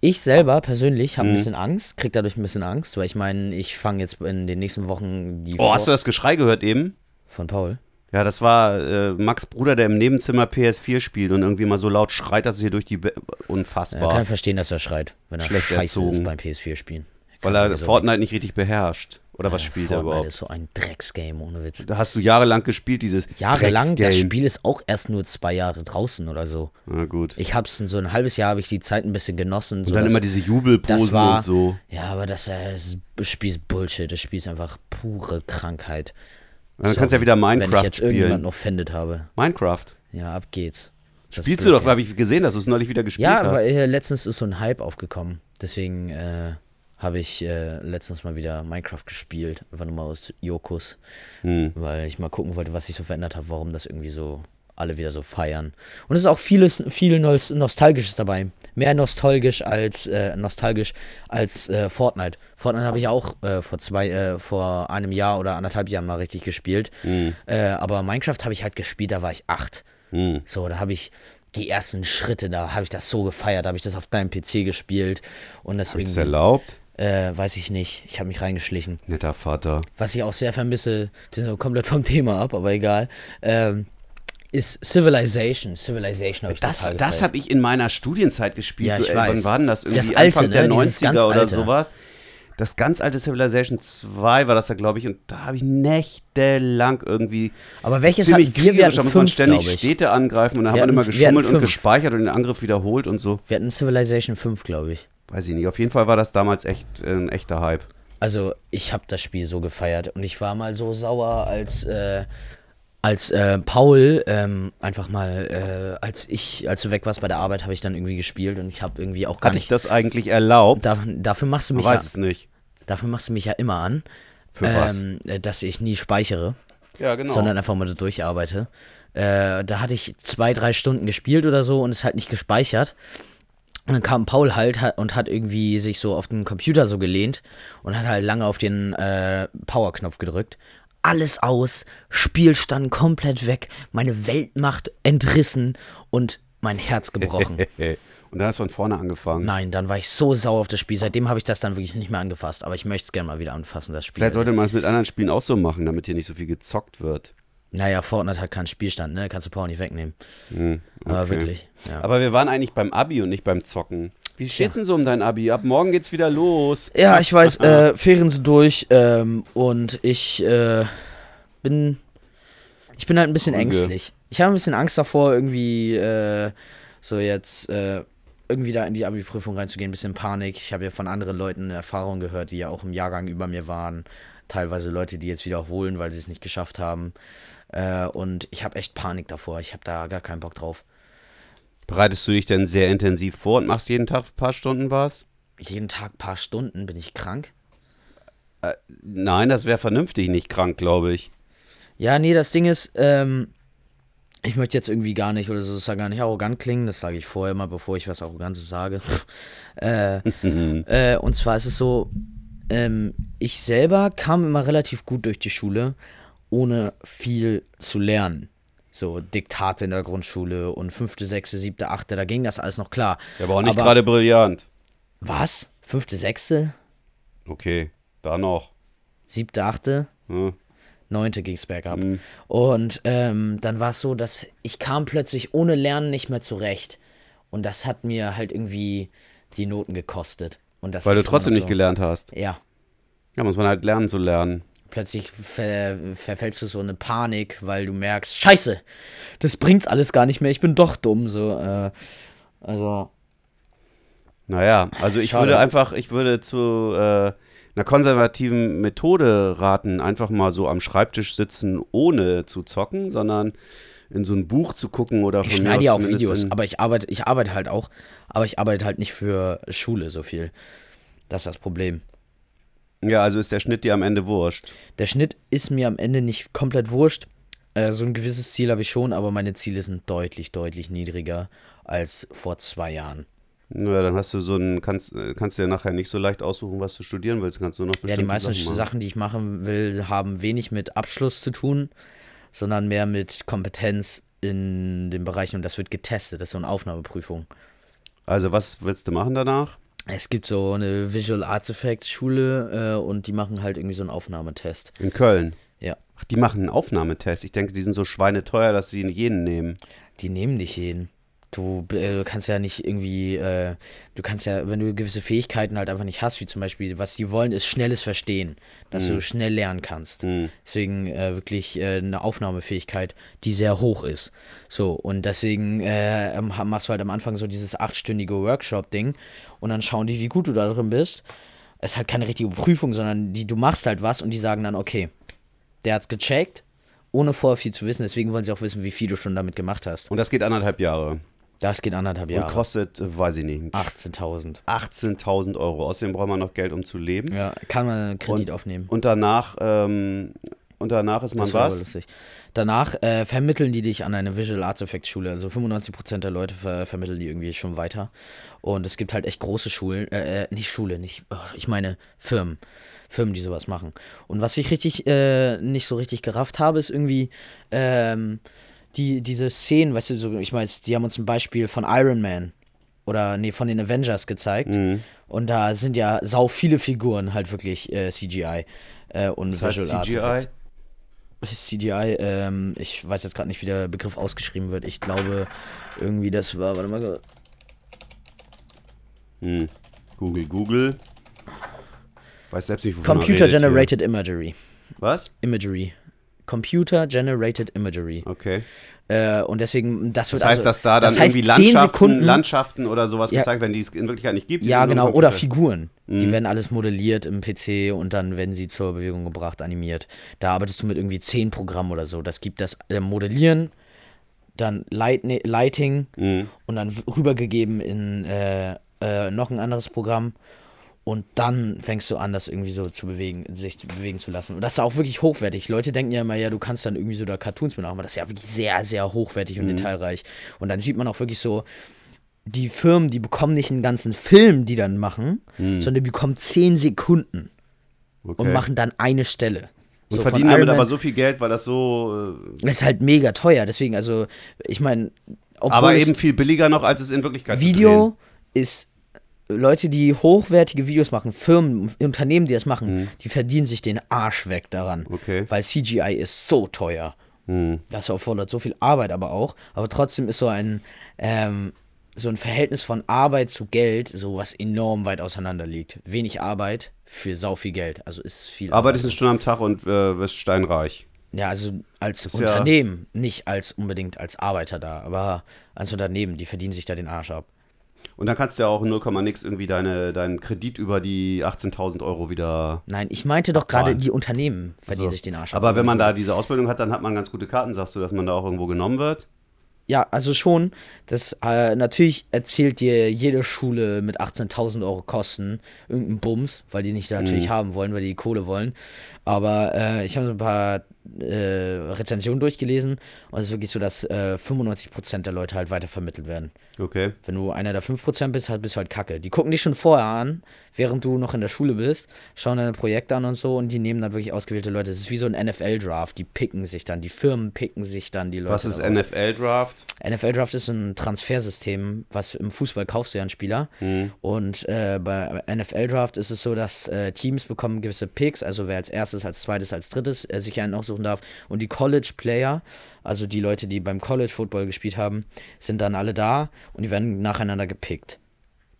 ich selber persönlich habe ein Mhm. bisschen Angst, krieg dadurch ein bisschen Angst, weil ich meine, ich fange jetzt in den nächsten Wochen die Oh, hast du Vor- das Geschrei gehört eben? von Paul. Ja, das war äh, Max Bruder, der im Nebenzimmer PS4 spielt und irgendwie mal so laut schreit, dass es hier durch die Be Er unfassbar, kann verstehen, dass er schreit, wenn er Schlecht scheiße erzogen. ist beim PS4 spielen. weil er Fortnite nicht richtig beherrscht. Oder was Ja, spielt er Fortnite überhaupt? ist so ein Drecksgame, ohne Witz. Da hast du jahrelang gespielt, dieses Jahrelang, das. Spiel ist auch erst nur zwei Jahre draußen oder so. Na gut. Ich hab's in so ein halbes Jahr, habe ich die Zeit ein bisschen genossen. So und dann dass- immer diese Jubelposen war- und so. Ja, aber das, äh, das Spiel ist Bullshit. Das Spiel ist einfach pure Krankheit. Und dann kannst du ja wieder Wenn ich Minecraft jetzt irgendjemanden spielen. offended habe. Minecraft. Ja, ab geht's. Das Spielst blöd, du doch, ja. habe ich gesehen, dass du es neulich wieder gespielt Ja, hast. weil äh, letztens ist so ein Hype aufgekommen. Deswegen äh, habe ich äh, letztens mal wieder Minecraft gespielt. Einfach nur mal aus Jokus. Hm. Weil ich mal gucken wollte, was sich so verändert hat, warum das irgendwie so alle wieder so feiern. Und es ist auch vieles, viel Nos Nostalgisches dabei. Mehr nostalgisch als äh, nostalgisch als äh, Fortnite. Fortnite habe ich auch äh, vor zwei, äh, vor einem Jahr oder anderthalb Jahren mal richtig gespielt. Hm. Äh, aber Minecraft habe ich halt gespielt, da war ich acht. Hm. So, da habe ich die ersten Schritte, da habe ich das so gefeiert, da habe ich das auf deinem PC gespielt und das Ist es irgendwie, erlaubt? Äh, weiß ich nicht, ich habe mich reingeschlichen. Netter Vater. Was ich auch sehr vermisse, wir sind so komplett vom Thema ab, aber egal, ähm, ist Civilization. Civilization habe ich Das, das habe ich in meiner Studienzeit gespielt. Ja, so, ey. Wann war denn das? Irgendwie Das alte, Anfang der ne? Dieses ganz 90er oder sowas. Das ganz alte Civilization 2 war das da, glaube ich. Und da habe ich nächtelang irgendwie Aber welches ziemlich hatten wir? Da muss man ständig. Städte angreifen und Wir immer hatten- wir hatten geschummelt und gespeichert und den Angriff wiederholt und so. Wir hatten Civilization 5, glaube ich. Weiß ich nicht. Auf jeden Fall war das damals echt äh, ein echter Hype. Also, ich habe das Spiel so gefeiert und ich war mal so sauer, als, äh, als äh, Paul ähm, einfach mal, äh, als ich, als du weg warst bei der Arbeit, habe ich dann irgendwie gespielt und ich habe irgendwie auch gar Hatte ich nicht. das eigentlich erlaubt? Da, dafür machst du mich ja, weiß es nicht. dafür machst du mich ja immer an, Für was? ähm, äh, dass ich nie speichere, Ja, genau. sondern einfach mal so durcharbeite. Äh, da hatte ich zwei, drei Stunden gespielt oder so und es halt nicht gespeichert. Und dann kam Paul halt ha- und hat irgendwie sich so auf den Computer so gelehnt und hat halt lange auf den äh, Power-Knopf gedrückt. Alles aus, Spielstand komplett weg, meine Weltmacht entrissen und mein Herz gebrochen. und dann hast du von vorne angefangen. Nein, dann war ich so sauer auf das Spiel. Seitdem habe ich das dann wirklich nicht mehr angefasst. Aber ich möchte es gerne mal wieder anfassen, das Spiel. Vielleicht sollte man es mit anderen Spielen auch so machen, damit hier nicht so viel gezockt wird. Naja, Fortnite hat keinen Spielstand, ne? Kannst du Power nicht wegnehmen. Hm, Aber okay. wirklich. Ja. Aber wir waren eigentlich beim Abi und nicht beim Zocken. Wie steht's denn so um dein Abi? Ab morgen geht's wieder los. Ja, ich weiß, äh, Ferien sind durch ähm, und ich äh, bin, ich bin halt ein bisschen Ruhige. ängstlich. Ich habe ein bisschen Angst davor, irgendwie äh, so jetzt äh, irgendwie da in die Abi-Prüfung reinzugehen, ein bisschen Panik. Ich habe ja von anderen Leuten Erfahrungen gehört, die ja auch im Jahrgang über mir waren. Teilweise Leute, die jetzt wiederholen, weil sie es nicht geschafft haben. Äh, und ich habe echt Panik davor. Ich habe da gar keinen Bock drauf. Bereitest du dich denn sehr intensiv vor und machst jeden Tag ein paar Stunden was? Jeden Tag paar Stunden bin ich krank. Nein, das wäre vernünftig, nicht krank, glaube ich. Ja, nee, das Ding ist, ähm, ich möchte jetzt irgendwie gar nicht, oder so, das soll gar nicht arrogant klingen, das sage ich vorher mal, bevor ich was Arrogantes sage. äh, äh, und zwar ist es so, ähm, ich selber kam immer relativ gut durch die Schule, ohne viel zu lernen. So Diktate in der Grundschule und fünfte, sechste, siebte, achte, da ging das alles noch klar. Ja, aber auch nicht gerade brillant. Was? Fünfte, sechste, Okay, da noch. siebte, achte? Ja. Neunte ging es bergab. Mhm. Und ähm, dann war es so, dass ich kam plötzlich ohne Lernen nicht mehr zurecht. Und das hat mir halt irgendwie die Noten gekostet. Und das Weil du trotzdem noch nicht so. gelernt hast. Ja. Ja, muss man halt lernen zu lernen. Plötzlich ver verfällst du so eine Panik, weil du merkst, scheiße, das bringt's alles gar nicht mehr, ich bin doch dumm. So, äh, also, Naja, also ich Schade. würde einfach, ich würde zu äh, einer konservativen Methode raten, einfach mal so am Schreibtisch sitzen, ohne zu zocken, sondern in so ein Buch zu gucken oder ich von schneide ja auch Videos, aber ich arbeite, ich arbeite halt auch, aber ich arbeite halt nicht für Schule so viel. Das ist das Problem. Ja, also ist der Schnitt dir am Ende wurscht. Der Schnitt ist mir am Ende nicht komplett wurscht. Äh, so ein gewisses Ziel habe ich schon, aber meine Ziele sind deutlich, deutlich niedriger als vor zwei Jahren. Naja, dann hast du so ein, kannst, äh, kannst dir nachher nicht so leicht aussuchen, was du studieren willst. Kannst du noch Ja, die bestimmte meisten Sachen Sachen, die ich machen will, haben wenig mit Abschluss zu tun, sondern mehr mit Kompetenz in den Bereichen und das wird getestet. Das ist so eine Aufnahmeprüfung. Also was willst du machen danach? Es gibt so eine Visual Arts Effects Schule äh, und die machen halt irgendwie so einen Aufnahmetest. In Köln. Ja. Ach, die machen einen Aufnahmetest. Ich denke, die sind so schweineteuer, dass sie jeden nehmen. Die nehmen nicht jeden. Du, äh, du kannst ja nicht irgendwie, äh, du kannst ja, wenn du gewisse Fähigkeiten halt einfach nicht hast, wie zum Beispiel, was die wollen, ist schnelles Verstehen, dass du schnell lernen kannst. Hm. Deswegen äh, wirklich äh, eine Aufnahmefähigkeit, die sehr hoch ist. So, und deswegen äh, ähm, machst du halt am Anfang so dieses achtstündige Workshop-Ding und dann schauen die, wie gut du da drin bist. Es ist halt keine richtige Prüfung, sondern die, du machst halt was und die sagen dann, okay, der hat's gecheckt, ohne vorher viel zu wissen, deswegen wollen sie auch wissen, wie viel du schon damit gemacht hast. Und das geht anderthalb Jahre. Das geht anderthalb Und Jahre. kostet, äh, weiß ich nicht, 18.000. 18.000 Euro. Außerdem braucht man noch Geld, um zu leben. Ja, kann man einen Kredit Und- aufnehmen. Und danach, ähm, und danach ist man Das was? lustig. Danach äh, vermitteln die dich an eine Visual Arts Effects Schule. Also 95% der Leute ver vermitteln die irgendwie schon weiter. Und es gibt halt echt große Schulen, äh, äh, nicht Schule, nicht, ich meine Firmen. Firmen, die sowas machen. Und was ich richtig, äh, nicht so richtig gerafft habe, ist irgendwie, ähm, die, diese Szenen, weißt du, so, ich meine, die haben uns ein Beispiel von Iron Man oder, nee, von den Avengers gezeigt. Mhm. Und da sind ja sau viele Figuren halt wirklich äh, CGI äh, und Das heißt Visual Arts CGI? Effects. CGI, ähm, ich weiß jetzt gerade nicht, wie der Begriff ausgeschrieben wird. Ich glaube, irgendwie das war, warte mal. Hm. Google, Google. Weiß selbst nicht, wovon er Computer. Generated Imagery. Was? Imagery. Computer Generated Imagery. Okay. Äh, und deswegen, das wird Das heißt, also, dass da dann das heißt, irgendwie 10 Landschaften, Landschaften oder sowas Ja. gezeigt werden, die es in Wirklichkeit nicht gibt. die Ja, genau. Oder. Figuren. Die Mhm. werden alles modelliert im PC und dann werden sie zur Bewegung gebracht, animiert. Da arbeitest du mit irgendwie 10 Programmen oder so. Das gibt das äh, Modellieren, dann Light Lighting Mhm. und dann rübergegeben in äh, äh, noch ein anderes Programm. Und dann fängst du an, das irgendwie so zu bewegen, sich zu bewegen zu lassen. Und das ist auch wirklich hochwertig. Leute denken ja immer, ja, du kannst dann irgendwie so da Cartoons mitmachen, aber das ist ja wirklich sehr, sehr hochwertig und detailreich. Und dann sieht man auch wirklich so, die Firmen, die bekommen nicht einen ganzen Film, die dann machen, sondern die bekommen 10 Sekunden Okay. und machen dann eine Stelle. und So, verdienen damit Man- aber so viel Geld, weil das so. Äh, Das ist halt mega teuer. Deswegen, also, ich meine, aber eben viel billiger noch, als es in Wirklichkeit zu Video ist Leute, die hochwertige Videos machen, Firmen, Unternehmen, die das machen, die verdienen sich den Arsch weg daran. Mhm. Okay. Weil CGI ist so teuer. drehen. Hm. Das erfordert so viel Arbeit aber auch. Aber trotzdem ist so ein, ähm, so ein Verhältnis von Arbeit zu Geld, so was enorm weit auseinander liegt. Wenig Arbeit für sau viel Geld. Also ist viel Arbeitest eine Stunde am Tag und äh, wirst steinreich. Ja, also als ist ja- Unternehmen, nicht als unbedingt als Arbeiter da, aber als Unternehmen, die verdienen sich da den Arsch ab. Und dann kannst du ja auch 0, nix irgendwie deine, deinen Kredit über die 18.000 Euro wieder. Nein, ich meinte doch gerade, die Unternehmen verdienen So. sich den Arsch ab. Aber wenn man da diese Ausbildung hat, dann hat man ganz gute Karten. Sagst du, dass man da auch irgendwo genommen wird? Ja, also schon. Das, äh, natürlich erzählt dir jede Schule mit 18.000 Euro Kosten irgendeinen Bums, weil die nicht natürlich haben wollen, weil die die Kohle wollen. Aber äh, ich habe so ein paar äh, Rezensionen durchgelesen und es ist wirklich so, dass äh, 95% der Leute halt weiter vermittelt werden. Okay. Wenn du einer der 5% bist, halt bist du halt kacke. Die gucken dich schon vorher an, während du noch in der Schule bist, schauen deine Projekte an und so und die nehmen dann wirklich ausgewählte Leute. Es ist wie so ein NFL-Draft. Die picken sich dann, die Firmen picken sich dann die Leute. Was ist. NFL-Draft? NFL-Draft ist so ein Transfersystem, was im Fußball kaufst du ja einen Spieler. Und äh, bei NFL-Draft ist es so, dass äh, Teams bekommen gewisse Picks, also wer als erstes, als zweites, als drittes äh, sich einen aussuchen darf. Und die College-Player, also die Leute, die beim College-Football gespielt haben, sind dann alle da und die werden nacheinander gepickt.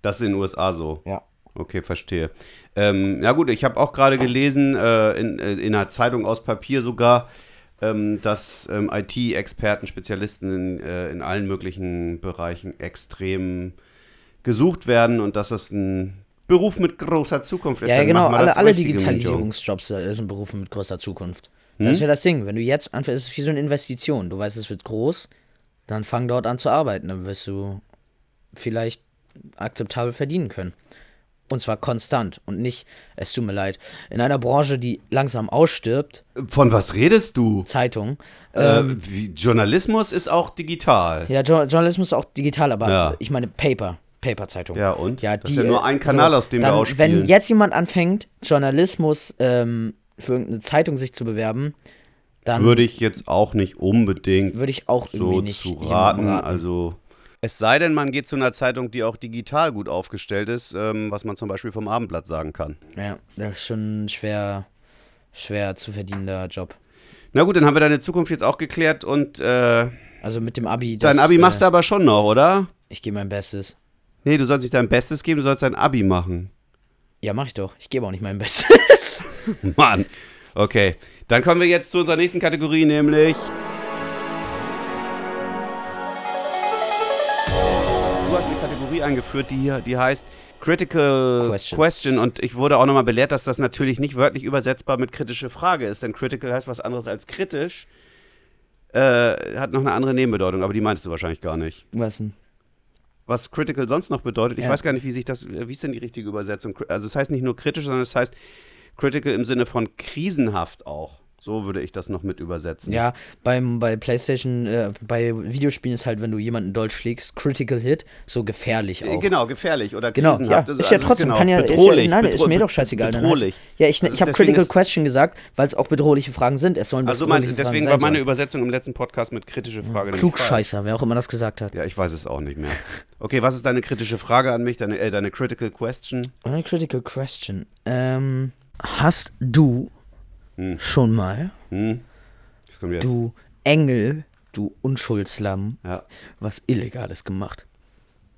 Das ist in den USA so. Ja. Okay, verstehe. Ähm, ja gut, ich habe auch gerade gelesen, äh, in, äh, in einer Zeitung aus Papier sogar, ähm, dass ähm, IT-Experten, Spezialisten in, äh, in allen möglichen Bereichen extrem gesucht werden und dass das ein Beruf mit großer Zukunft ist. Ja, genau, alle, alle. Digitalisierungsjobs äh, sind Berufe mit großer Zukunft. Das ist ja das Ding. Wenn du jetzt anfängst, es ist wie so eine Investition. Du weißt, es wird groß, dann fang dort an zu arbeiten. Dann wirst du vielleicht akzeptabel verdienen können. Und zwar konstant und nicht, es tut mir leid, in einer Branche, die langsam ausstirbt, Von was redest du? Zeitung. äh, wie, Journalismus ist auch digital. Ja, Jo- Journalismus ist auch digital, aber Ja. ich meine Paper, Paper-Zeitung. Ja, und? Ja, Das die, ist ja nur äh, ein Kanal, so, auf dem wir dann, ausspielen. Wenn jetzt jemand anfängt, Journalismus ähm, für irgendeine Zeitung sich zu bewerben, dann Würde ich jetzt auch nicht unbedingt würde ich auch so nicht zu raten. raten. Also es sei denn, man geht zu einer Zeitung, die auch digital gut aufgestellt ist, ähm, was man zum Beispiel vom Abendblatt sagen kann. Ja, das ist schon ein schwer, schwer zu verdienender Job. Na gut, dann haben wir deine Zukunft jetzt auch geklärt und äh, Also mit dem Abi. dein Abi machst du äh, aber schon noch, oder? Ich gebe mein Bestes. Nee, du sollst nicht dein Bestes geben, du sollst dein Abi machen. Ja, mach ich doch. Ich gebe auch nicht mein Bestes. Mann. Okay, dann kommen wir jetzt zu unserer nächsten Kategorie, nämlich. Du hast eine Kategorie eingeführt, die, hier- die heißt Critical Questions. Question. Und ich wurde auch nochmal belehrt, dass das natürlich nicht wörtlich übersetzbar mit kritische Frage ist. Denn critical heißt was anderes als kritisch. Äh, hat noch eine andere Nebenbedeutung, aber die meintest du wahrscheinlich gar nicht. Was denn? Was critical sonst noch bedeutet, ich Ja. weiß gar nicht, wie sich das, wie ist denn die richtige Übersetzung? Also es heißt nicht nur kritisch, sondern es heißt critical im Sinne von krisenhaft auch. So würde ich das noch mit übersetzen. Ja, beim, bei PlayStation, äh, bei Videospielen ist halt, wenn du jemanden doll schlägst, Critical Hit, so gefährlich Äh, auch. Genau, gefährlich oder Genau, ja, krisenhaft. ist ja trotzdem, genau, kann ja, bedrohlich. ist ja, nein, bedro- ist mir doch scheißegal. dann Bedrohlich. heißt- Ja, ich, Also ich habe Critical ist- Question gesagt, weil es auch bedrohliche Fragen sind. Es sollen Also mein, deswegen war meine. Übersetzung im letzten Podcast mit kritische Frage. nämlich falsch. Klugscheißer, wer auch immer das gesagt hat. Ja, ich weiß es auch nicht mehr. Okay, was ist deine kritische Frage an mich, deine, äh, deine critical question? Eine Critical Question. Ähm, hast du Hm. schon mal, Hm? Du Engel, du Unschuldslamm, Ja. was Illegales gemacht?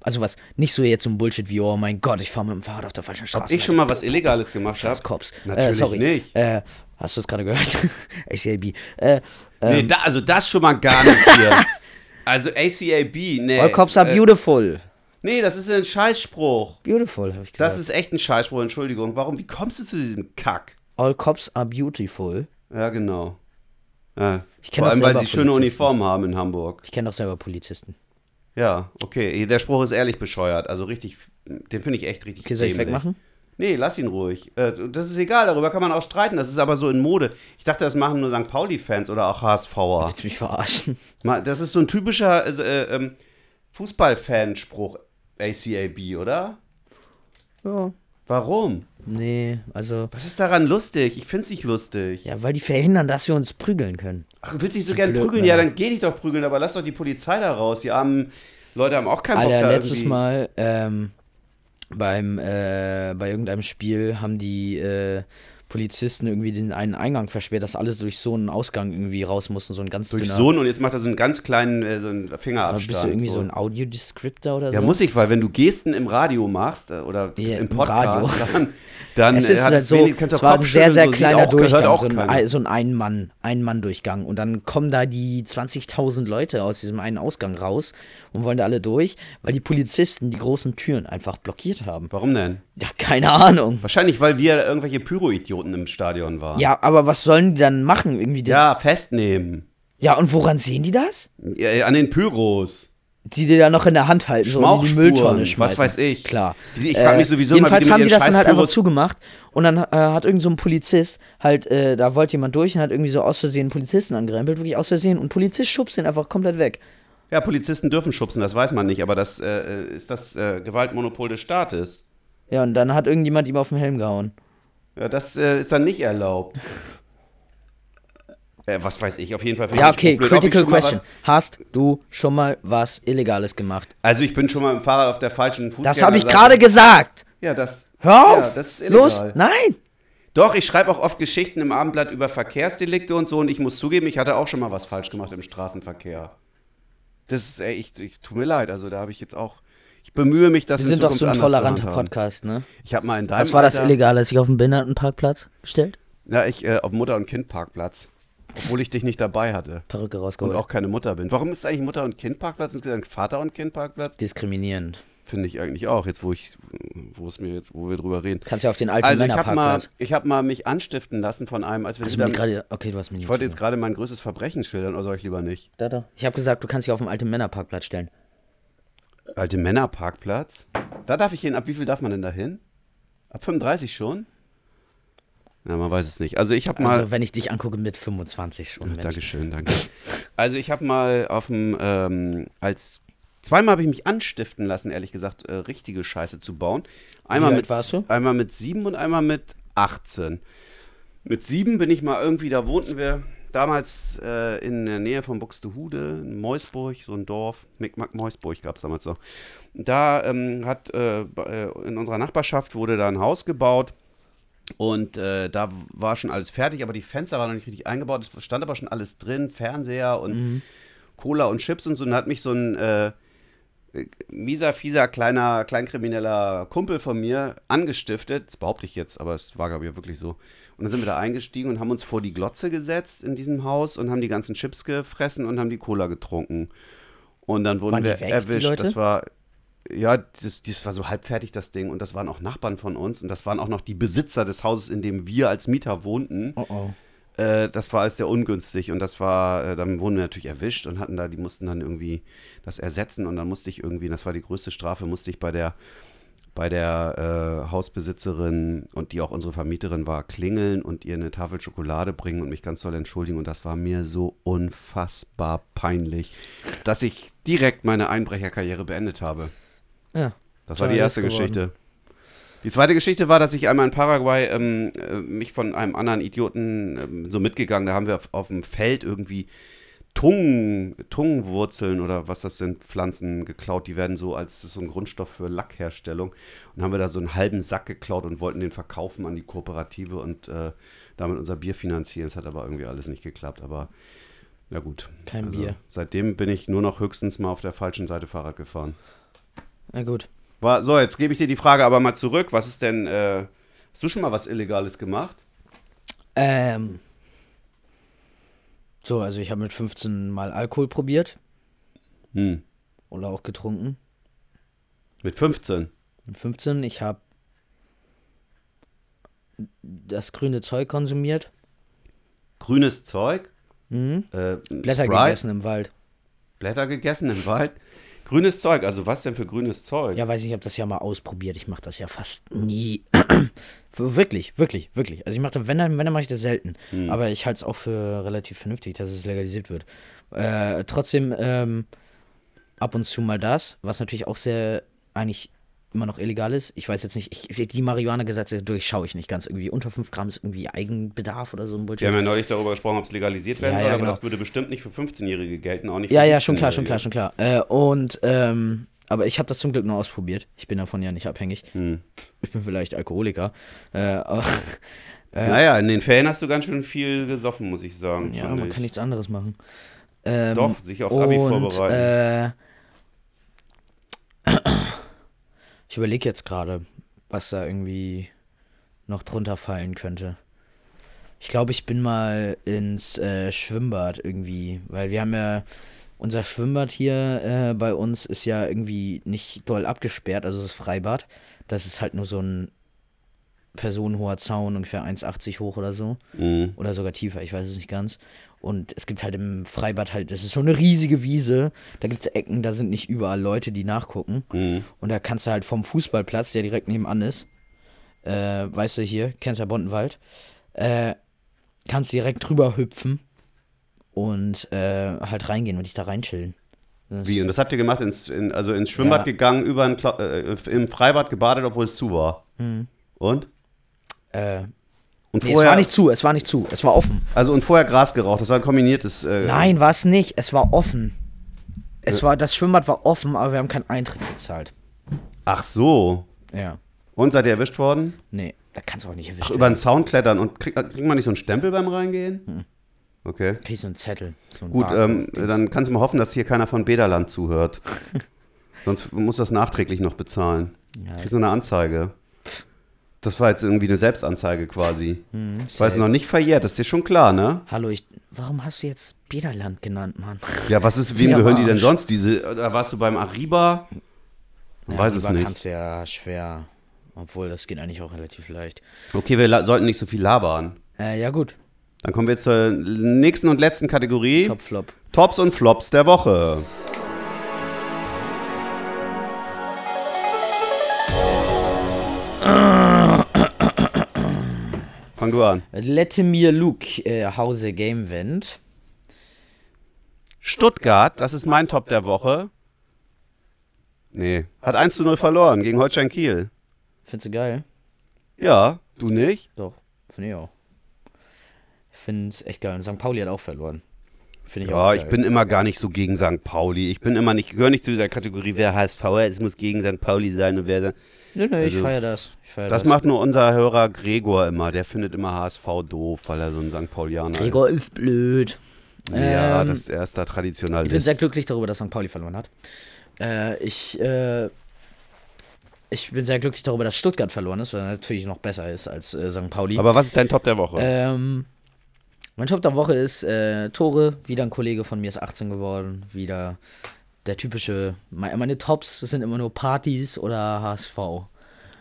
Also was, nicht so jetzt so ein Bullshit wie, oh mein Gott, ich fahre mit dem Fahrrad auf der falschen Straße. Ob ich schon mal was Illegales gemacht habe? Cops. Natürlich äh, sorry. nicht. Äh, hast du es gerade gehört? ACAB. Äh, Nee, da, also das schon mal gar nicht hier. Also ACAB, nee. all cops are äh, beautiful. Nee, das ist ein Scheißspruch. Beautiful, habe ich gesagt. Das ist echt ein Scheißspruch, Entschuldigung. Warum? Wie kommst du zu diesem Kack? all cops are beautiful. Ja, genau. Ja, Ich vor auch allem, weil sie schöne. Uniformen haben in Hamburg. Ich kenne doch selber Polizisten. Ja, okay. Der Spruch ist ehrlich bescheuert. Also richtig, den finde ich echt richtig Okay, soll ich dämlich. wegmachen? Nee, lass ihn ruhig. Äh, Das ist egal, darüber kann man auch streiten. Das ist aber so in Mode. Ich dachte, das machen nur St. Pauli-Fans oder auch HSVer. Willst du mich verarschen? Das ist so ein typischer äh, ähm, Fußballfanspruch, ACAB, oder? Ja. Warum? Nee, also. Was ist daran lustig? Ich find's nicht lustig. Ja, weil die verhindern, dass wir uns prügeln können. Ach, du willst dich so gern Blöd, prügeln? Mann. Ja, dann geh dich doch prügeln, aber lass doch die Polizei da raus. Die armen Leute haben auch keinen Bock Alter, da letztes irgendwie- Mal ähm, beim äh, bei irgendeinem Spiel haben die äh, Polizisten irgendwie den einen Eingang versperrt, dass alles durch so einen Ausgang irgendwie raus mussten, so ein ganz Durch dünner. so einen und jetzt macht er so einen ganz kleinen äh, so einen Fingerabstand. bist du irgendwie so, ein Audiodescriptor oder ja, so? muss ich, weil wenn du Gesten im Radio machst äh, oder Ja, im im Podcast, Radio. dann, dann es äh, ist halt es so, wenig, es auch war ein sehr, sehr so, kleiner auch, Durchgang, so ein, so ein Ein-Mann, Ein-Mann-Durchgang. Und dann kommen da die 20.000 Leute aus diesem einen Ausgang raus und wollen da alle durch, weil die Polizisten die großen Türen einfach blockiert haben. Warum denn? Ja, keine Ahnung. Wahrscheinlich, weil wir irgendwelche Pyro-Idioten im Stadion waren. Ja, aber was sollen die dann machen? Irgendwie Ja, festnehmen. ja, und woran sehen die das? Ja, an den Pyros. Die die dann noch in der Hand halten, so in die Mülltonne was schmeißen. weiß ich. Klar. Ich frage mich sowieso immer, wie jedenfalls die mit haben die das dann halt einfach zugemacht und dann äh, hat irgend so ein Polizist halt, äh, da wollte jemand durch und hat irgendwie so aus Versehen einen Polizisten angerempelt, wirklich aus Versehen und Polizist schubst den einfach komplett weg. Ja, Polizisten dürfen schubsen, das weiß man nicht, aber das äh, ist das äh, Gewaltmonopol des Staates. Ja, und dann hat irgendjemand ihm auf den Helm gehauen. Ja, das äh, ist dann nicht erlaubt. Äh, was weiß ich, auf jeden Fall. Ja, ich okay, ich critical question. Hast du schon mal was Illegales gemacht? also ich bin schon mal im Fahrrad auf der falschen Fußgängerseite. Das habe ich gerade gesagt. Ja, das. Hör auf! Ja, das ist illegal. Los! Nein! Doch, ich schreibe auch oft Geschichten im Abendblatt über Verkehrsdelikte und so und ich muss zugeben, ich hatte auch schon mal was falsch gemacht im Straßenverkehr. Das ist, ey, ich, ich tut mir leid, also da habe ich jetzt auch, ich bemühe mich, das Wir in sind doch so ein toleranter. Podcast, ne? Ich habe mal in deinem Was war das Alter- Illegale? Sich auf dem Behindertenparkplatz gestellt? Ja, ich äh, auf Mutter- und Kindparkplatz. Obwohl ich dich nicht dabei hatte. Perücke Und rausgeholt. auch keine Mutter bin. Warum ist eigentlich Mutter- und Kindparkplatz insgesamt Vater- und Kindparkplatz? Diskriminierend. Finde ich eigentlich auch, jetzt wo ich, wo es mir jetzt, wo wir drüber reden. Kannst ja auf den alten Also ich habe mal, ich habe mal mich anstiften lassen von einem, als wir Hast du mir gerade. Okay, du hast nicht. ich wollte jetzt gerade mein größtes Verbrechen schildern, oder soll ich lieber nicht? Da, da. Ich habe gesagt, du kannst dich auf dem alten Männerparkplatz stellen. Alte Männerparkplatz. Da darf ich hin. Ab wie viel darf man denn da hin? Ab 35 schon? Ja, man weiß es nicht. Also ich habe mal. Also, wenn ich dich angucke, mit 25 schon. Mensch. Dankeschön, danke. Also ich habe mal auf dem, ähm, als zweimal habe ich mich anstiften lassen, ehrlich gesagt, äh, richtige Scheiße zu bauen. Einmal mit, warst du? Einmal mit sieben und einmal mit 18. Mit sieben bin ich mal irgendwie, da wohnten wir damals äh, in der Nähe von Buxtehude, in Meusburg, so ein Dorf, Micmac Meusburg gab es damals noch. Da ähm, hat äh, äh, in unserer Nachbarschaft wurde da ein Haus gebaut und äh, da war schon alles fertig, aber die Fenster waren noch nicht richtig eingebaut. Es stand aber schon alles drin, Fernseher und Cola und Chips und so. Und da hat mich so ein äh, mieser, fieser, kleiner, kleinkrimineller Kumpel von mir angestiftet. Das behaupte ich jetzt, aber es war, glaube ich, wirklich so. Und dann sind wir da eingestiegen und haben uns vor die Glotze gesetzt in diesem Haus und haben die ganzen Chips gefressen und haben die Cola getrunken. Und dann wurden wir weg, erwischt. Das war, ja, das, das war so halb fertig, das Ding. Und das waren auch Nachbarn von uns. Und das waren auch noch die Besitzer des Hauses, in dem wir als Mieter wohnten. Oh oh. Äh, das war alles sehr ungünstig und das war, äh, dann wurden wir natürlich erwischt und hatten da, die mussten dann irgendwie das ersetzen und dann musste ich irgendwie, das war die größte Strafe, musste ich bei der, bei der äh, Hausbesitzerin und die auch unsere Vermieterin war, klingeln und ihr eine Tafel Schokolade bringen und mich ganz doll entschuldigen und das war mir so unfassbar peinlich, dass ich direkt meine Einbrecherkarriere beendet habe. Ja. Das war die erste geworden. Geschichte. Die zweite Geschichte war, dass ich einmal in Paraguay ähm, äh, mich von einem anderen Idioten ähm, so mitgegangen, da haben wir auf, auf dem Feld irgendwie Tungen, Tungenwurzeln oder was das sind, Pflanzen geklaut. Die werden so als so ein Grundstoff für Lackherstellung. Und haben wir da so einen halben Sack geklaut und wollten den verkaufen an die Kooperative und äh, damit unser Bier finanzieren. Das hat aber irgendwie alles nicht geklappt. Aber ja gut. Kein Bier. Seitdem bin ich nur noch höchstens mal auf der falschen Seite Fahrrad gefahren. Na gut. War, so, jetzt gebe ich dir die Frage aber mal zurück. Was ist denn, äh, hast du schon mal was Illegales gemacht? Ähm. So, also ich habe mit 15 mal Alkohol probiert Hm. oder auch getrunken. Mit 15. Mit 15, ich habe das grüne Zeug konsumiert. Grünes Zeug. Mhm. Äh, Blätter Sprite, gegessen im Wald. Blätter gegessen im Wald. Grünes Zeug, also was denn für grünes Zeug? Ja, weiß ich, ich habe das ja mal ausprobiert. Ich mache das ja fast nie. wirklich, wirklich, wirklich. Also ich mache das, wenn dann, wenn dann mache ich das selten. Hm. Aber ich halte es auch für relativ vernünftig, dass es legalisiert wird. Äh, trotzdem ähm, ab und zu mal das, was natürlich auch sehr eigentlich immer noch illegal ist. Ich weiß jetzt nicht, ich, die Marihuana-Gesetze durchschaue ich nicht ganz irgendwie. Unter 5 Gramm ist irgendwie Eigenbedarf oder so ein Bullshit. Wir haben ja neulich darüber gesprochen, ob es legalisiert werden Ja, soll, ja, aber genau. das würde bestimmt nicht für 15-Jährige gelten, auch nicht für Ja, ja, schon klar, schon 17-Jährige. klar, schon klar. Äh, und, ähm, aber ich habe das zum Glück nur ausprobiert. Ich bin davon ja nicht abhängig. Hm. Ich bin vielleicht Alkoholiker. Äh, aber, Naja, in den Ferien hast du ganz schön viel gesoffen, muss ich sagen. ja, man ich. kann nichts anderes machen. Ähm, Doch, sich aufs Abi und, vorbereiten. Äh, ich überlege jetzt gerade, was da irgendwie noch drunter fallen könnte. Ich glaube, ich bin mal ins äh, Schwimmbad irgendwie, weil wir haben ja unser Schwimmbad hier äh, bei uns ist ja irgendwie nicht doll abgesperrt, also es ist Freibad. Das ist halt nur so ein personenhoher Zaun, ungefähr 1,80 hoch oder so. Mhm. Oder sogar tiefer, ich weiß es nicht ganz. Und es gibt halt im Freibad halt, das ist so eine riesige Wiese. Da gibt es Ecken, da sind nicht überall Leute, die nachgucken. Mhm. Und da kannst du halt vom Fußballplatz, der direkt nebenan ist, äh, weißt du hier, kennst ja Bondenwald, äh, kannst direkt drüber hüpfen und äh, halt reingehen und dich da reinchillen. Das- Wie? Und das habt ihr gemacht, ins, in, also ins Schwimmbad Ja. gegangen, über ein, äh, im Freibad gebadet, obwohl es zu war. Mhm. Und? Äh, Und nee, es war nicht zu, es war nicht zu, es war offen. Also und vorher Gras geraucht, das war ein kombiniertes. Äh, Nein, war es nicht, es war offen. Es war, das Schwimmbad war offen, aber wir haben keinen Eintritt gezahlt. Ach so. Ja. Und seid ihr erwischt worden? Nee, da kannst du auch nicht erwischt Ach, über den Zaun klettern und kriegt, kriegt man nicht so einen Stempel beim Reingehen? Okay. Kriegst du einen Zettel. So einen Gut, ähm, dann kannst du mal hoffen, dass hier keiner von Bederland zuhört. Sonst muss das nachträglich noch bezahlen. Ja, Kriegst du eine Anzeige. Das war jetzt irgendwie eine Selbstanzeige quasi. hm, Weil es noch nicht verjährt, das ist dir schon klar, ne? Hallo, ich, warum hast du jetzt Bederland genannt, Mann? Ja, was ist, wem Ja, gehören die denn sonst? Diese, da warst du beim Arriba? Man weiß es lieber nicht. kannst du ja schwer, obwohl das geht eigentlich auch relativ leicht. Okay, wir sollten nicht so viel labern. Äh, ja gut, Dann kommen wir jetzt zur nächsten und letzten Kategorie. Top Flop. Tops und Flops der Woche. Fang du an. Let mir Luke, äh, Hause Game Vent. Stuttgart, das ist mein Top der Woche. Nee, hat 1 zu 0 verloren gegen Holstein Kiel. Findest du geil? Ja, du nicht? Doch, finde ich auch. Ich finde es echt geil. Und St. Pauli hat auch verloren. Finde ich auch Ja, geil. ich bin immer gar nicht so gegen St. Pauli. Ich bin immer nicht, gehöre nicht zu dieser Kategorie, wer HSV ist, es muss gegen St. Pauli sein und wer. Nö, nö, ich also- feiere das. Ich feier Das das. macht nur unser Hörer Gregor immer. Der findet immer HSV doof, weil er so ein St. Paulianer Gregor ist. ist blöd. Ja, Ähm, das ist da Ich bin Traditionalist. sehr glücklich darüber, dass St. Pauli verloren hat. Äh, ich, äh, ich bin sehr glücklich darüber, dass Stuttgart verloren ist, weil er natürlich noch besser ist als äh, St. Pauli. Aber was ist dein Top der Woche? Ähm, mein Top der Woche ist äh, Tore. Wieder ein Kollege von mir ist 18 geworden. Wieder der typische. me- Meine Tops sind immer nur Partys oder HSV.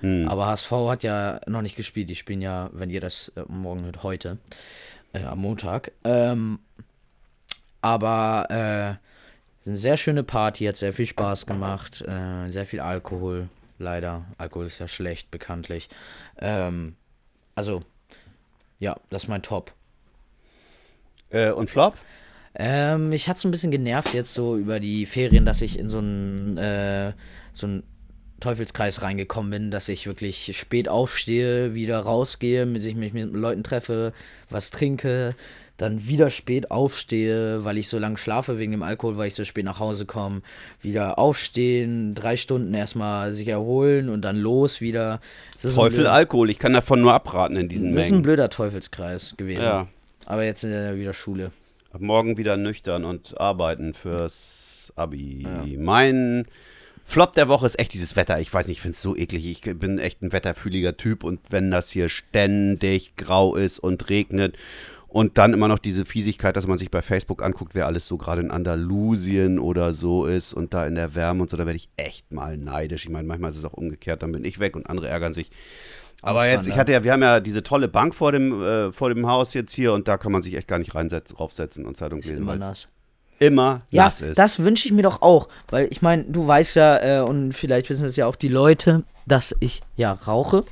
Hm. Aber HSV hat ja noch nicht gespielt. Die spielen ja, wenn ihr das äh, morgen hört, heute. Äh, am Montag. Ähm, aber äh, eine sehr schöne Party, hat sehr viel Spaß gemacht. Äh, sehr viel Alkohol. Leider. Alkohol ist ja schlecht, bekanntlich. Ähm, also, ja, das ist mein Top. Äh, und Flop? Ähm, mich hat's ein bisschen genervt jetzt so über die Ferien, dass ich in so einen, äh, so einen Teufelskreis reingekommen bin, dass ich wirklich spät aufstehe, wieder rausgehe, mit sich mich mit Leuten treffe, was trinke, dann wieder spät aufstehe, weil ich so lange schlafe wegen dem Alkohol, weil ich so spät nach Hause komme, wieder aufstehen, drei Stunden erstmal sich erholen und dann los wieder. Teufel Alkohol. Ich kann davon nur abraten in diesen Das ist ein Mengen. blöder Teufelskreis gewesen. Ja. Aber jetzt äh, wieder Schule. Ab morgen wieder nüchtern und arbeiten fürs Abi. Mein Flop der Woche ist echt dieses Wetter. Ich weiß nicht, ich finde es so eklig. Ich bin echt ein wetterfühliger Typ und wenn das hier ständig grau ist und regnet und dann immer noch diese Fiesigkeit, dass man sich bei Facebook anguckt, wer alles so gerade in Andalusien oder so ist und da in der Wärme und so, da werde ich echt mal neidisch. Ich meine, manchmal ist es auch umgekehrt, dann bin ich weg und andere ärgern sich. Aber jetzt, ich hatte ja, wir haben ja diese tolle Bank vor dem, äh, vor dem Haus jetzt hier und da kann man sich echt gar nicht reinsetzen, raufsetzen und Zeitung lesen, Immer nass. immer Ja, nass ist. das wünsche ich mir doch auch, weil ich meine, du weißt ja, äh, und vielleicht wissen es ja auch die Leute, dass ich ja rauche.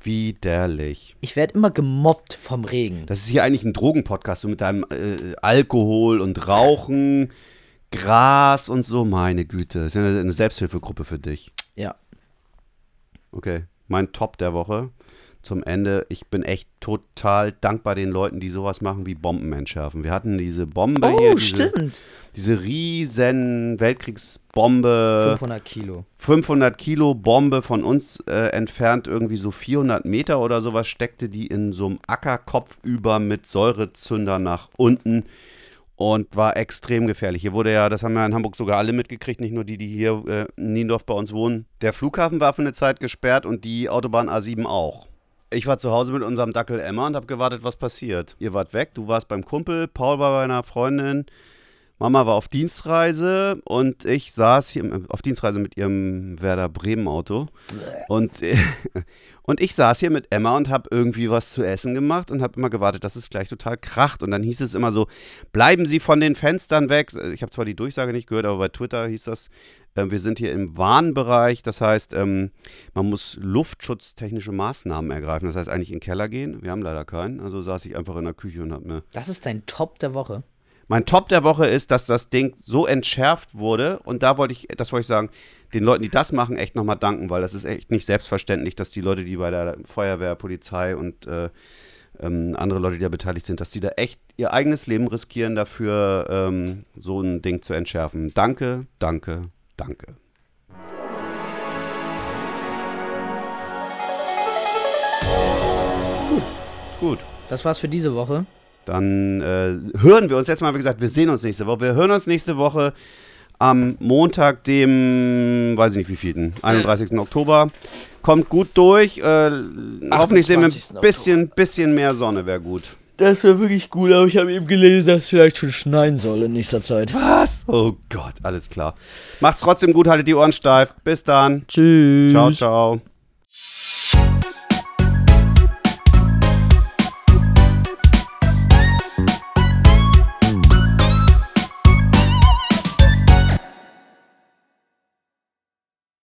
Widerlich. Ich werde immer gemobbt vom Regen. Das ist hier eigentlich ein Drogenpodcast, so mit deinem äh, Alkohol und Rauchen, Gras und so. Meine Güte, das ist eine Selbsthilfegruppe für dich. Ja. Okay, mein Top der Woche zum Ende. Ich bin echt total dankbar den Leuten, die sowas machen wie Bomben entschärfen. Wir hatten diese Bombe Oh, hier, diese, stimmt. diese riesen Weltkriegsbombe. 500 Kilo. 500 Kilo Bombe von uns äh, entfernt, irgendwie so 400 Meter oder sowas, steckte die in so einem Ackerkopf über mit Säurezünder nach unten und war extrem gefährlich. Hier wurde ja, das haben wir in Hamburg sogar alle mitgekriegt, nicht nur die, die hier äh, in Niendorf bei uns wohnen. Der Flughafen war für eine Zeit gesperrt und die Autobahn A7 auch. Ich war zu Hause mit unserem Dackel Emma und habe gewartet, was passiert. Ihr wart weg, du warst beim Kumpel, Paul war bei einer Freundin Mama war auf Dienstreise und ich saß hier auf Dienstreise mit ihrem Werder Bremen Auto. Und, äh, und ich saß hier mit Emma und habe irgendwie was zu essen gemacht und habe immer gewartet, dass es gleich total kracht. Und dann hieß es immer so, bleiben Sie von den Fenstern weg. Ich habe zwar die Durchsage nicht gehört, aber bei Twitter hieß das, äh, wir sind hier im Warnbereich. Das heißt, ähm, man muss luftschutztechnische Maßnahmen ergreifen. Das heißt, eigentlich in den Keller gehen. Wir haben leider keinen. Also saß ich einfach in der Küche und habe mir Das ist dein Top der Woche. Mein Top der Woche ist, dass das Ding so entschärft wurde und da wollte ich, das wollte ich sagen, den Leuten, die das machen, echt nochmal danken, weil das ist echt nicht selbstverständlich, dass die Leute, die bei der Feuerwehr, Polizei und äh, ähm, andere Leute, die da beteiligt sind, dass die da echt ihr eigenes Leben riskieren dafür, ähm, so ein Ding zu entschärfen. Danke, danke, danke. Gut, gut. Das war's für diese Woche. Dann äh, hören wir uns jetzt mal, wie gesagt, wir sehen uns nächste Woche. Wir hören uns nächste Woche am Montag, dem, weiß ich nicht wie vielten, 31. Oktober. Kommt gut durch. Äh, hoffentlich sehen wir 28. ein bisschen, bisschen mehr Sonne, wäre gut. Das wäre wirklich gut, aber ich habe eben gelesen, dass es vielleicht schon schneien soll in nächster Zeit. Was? Oh Gott, alles klar. Macht's trotzdem gut, haltet die Ohren steif. Bis dann. Tschüss. Ciao, ciao.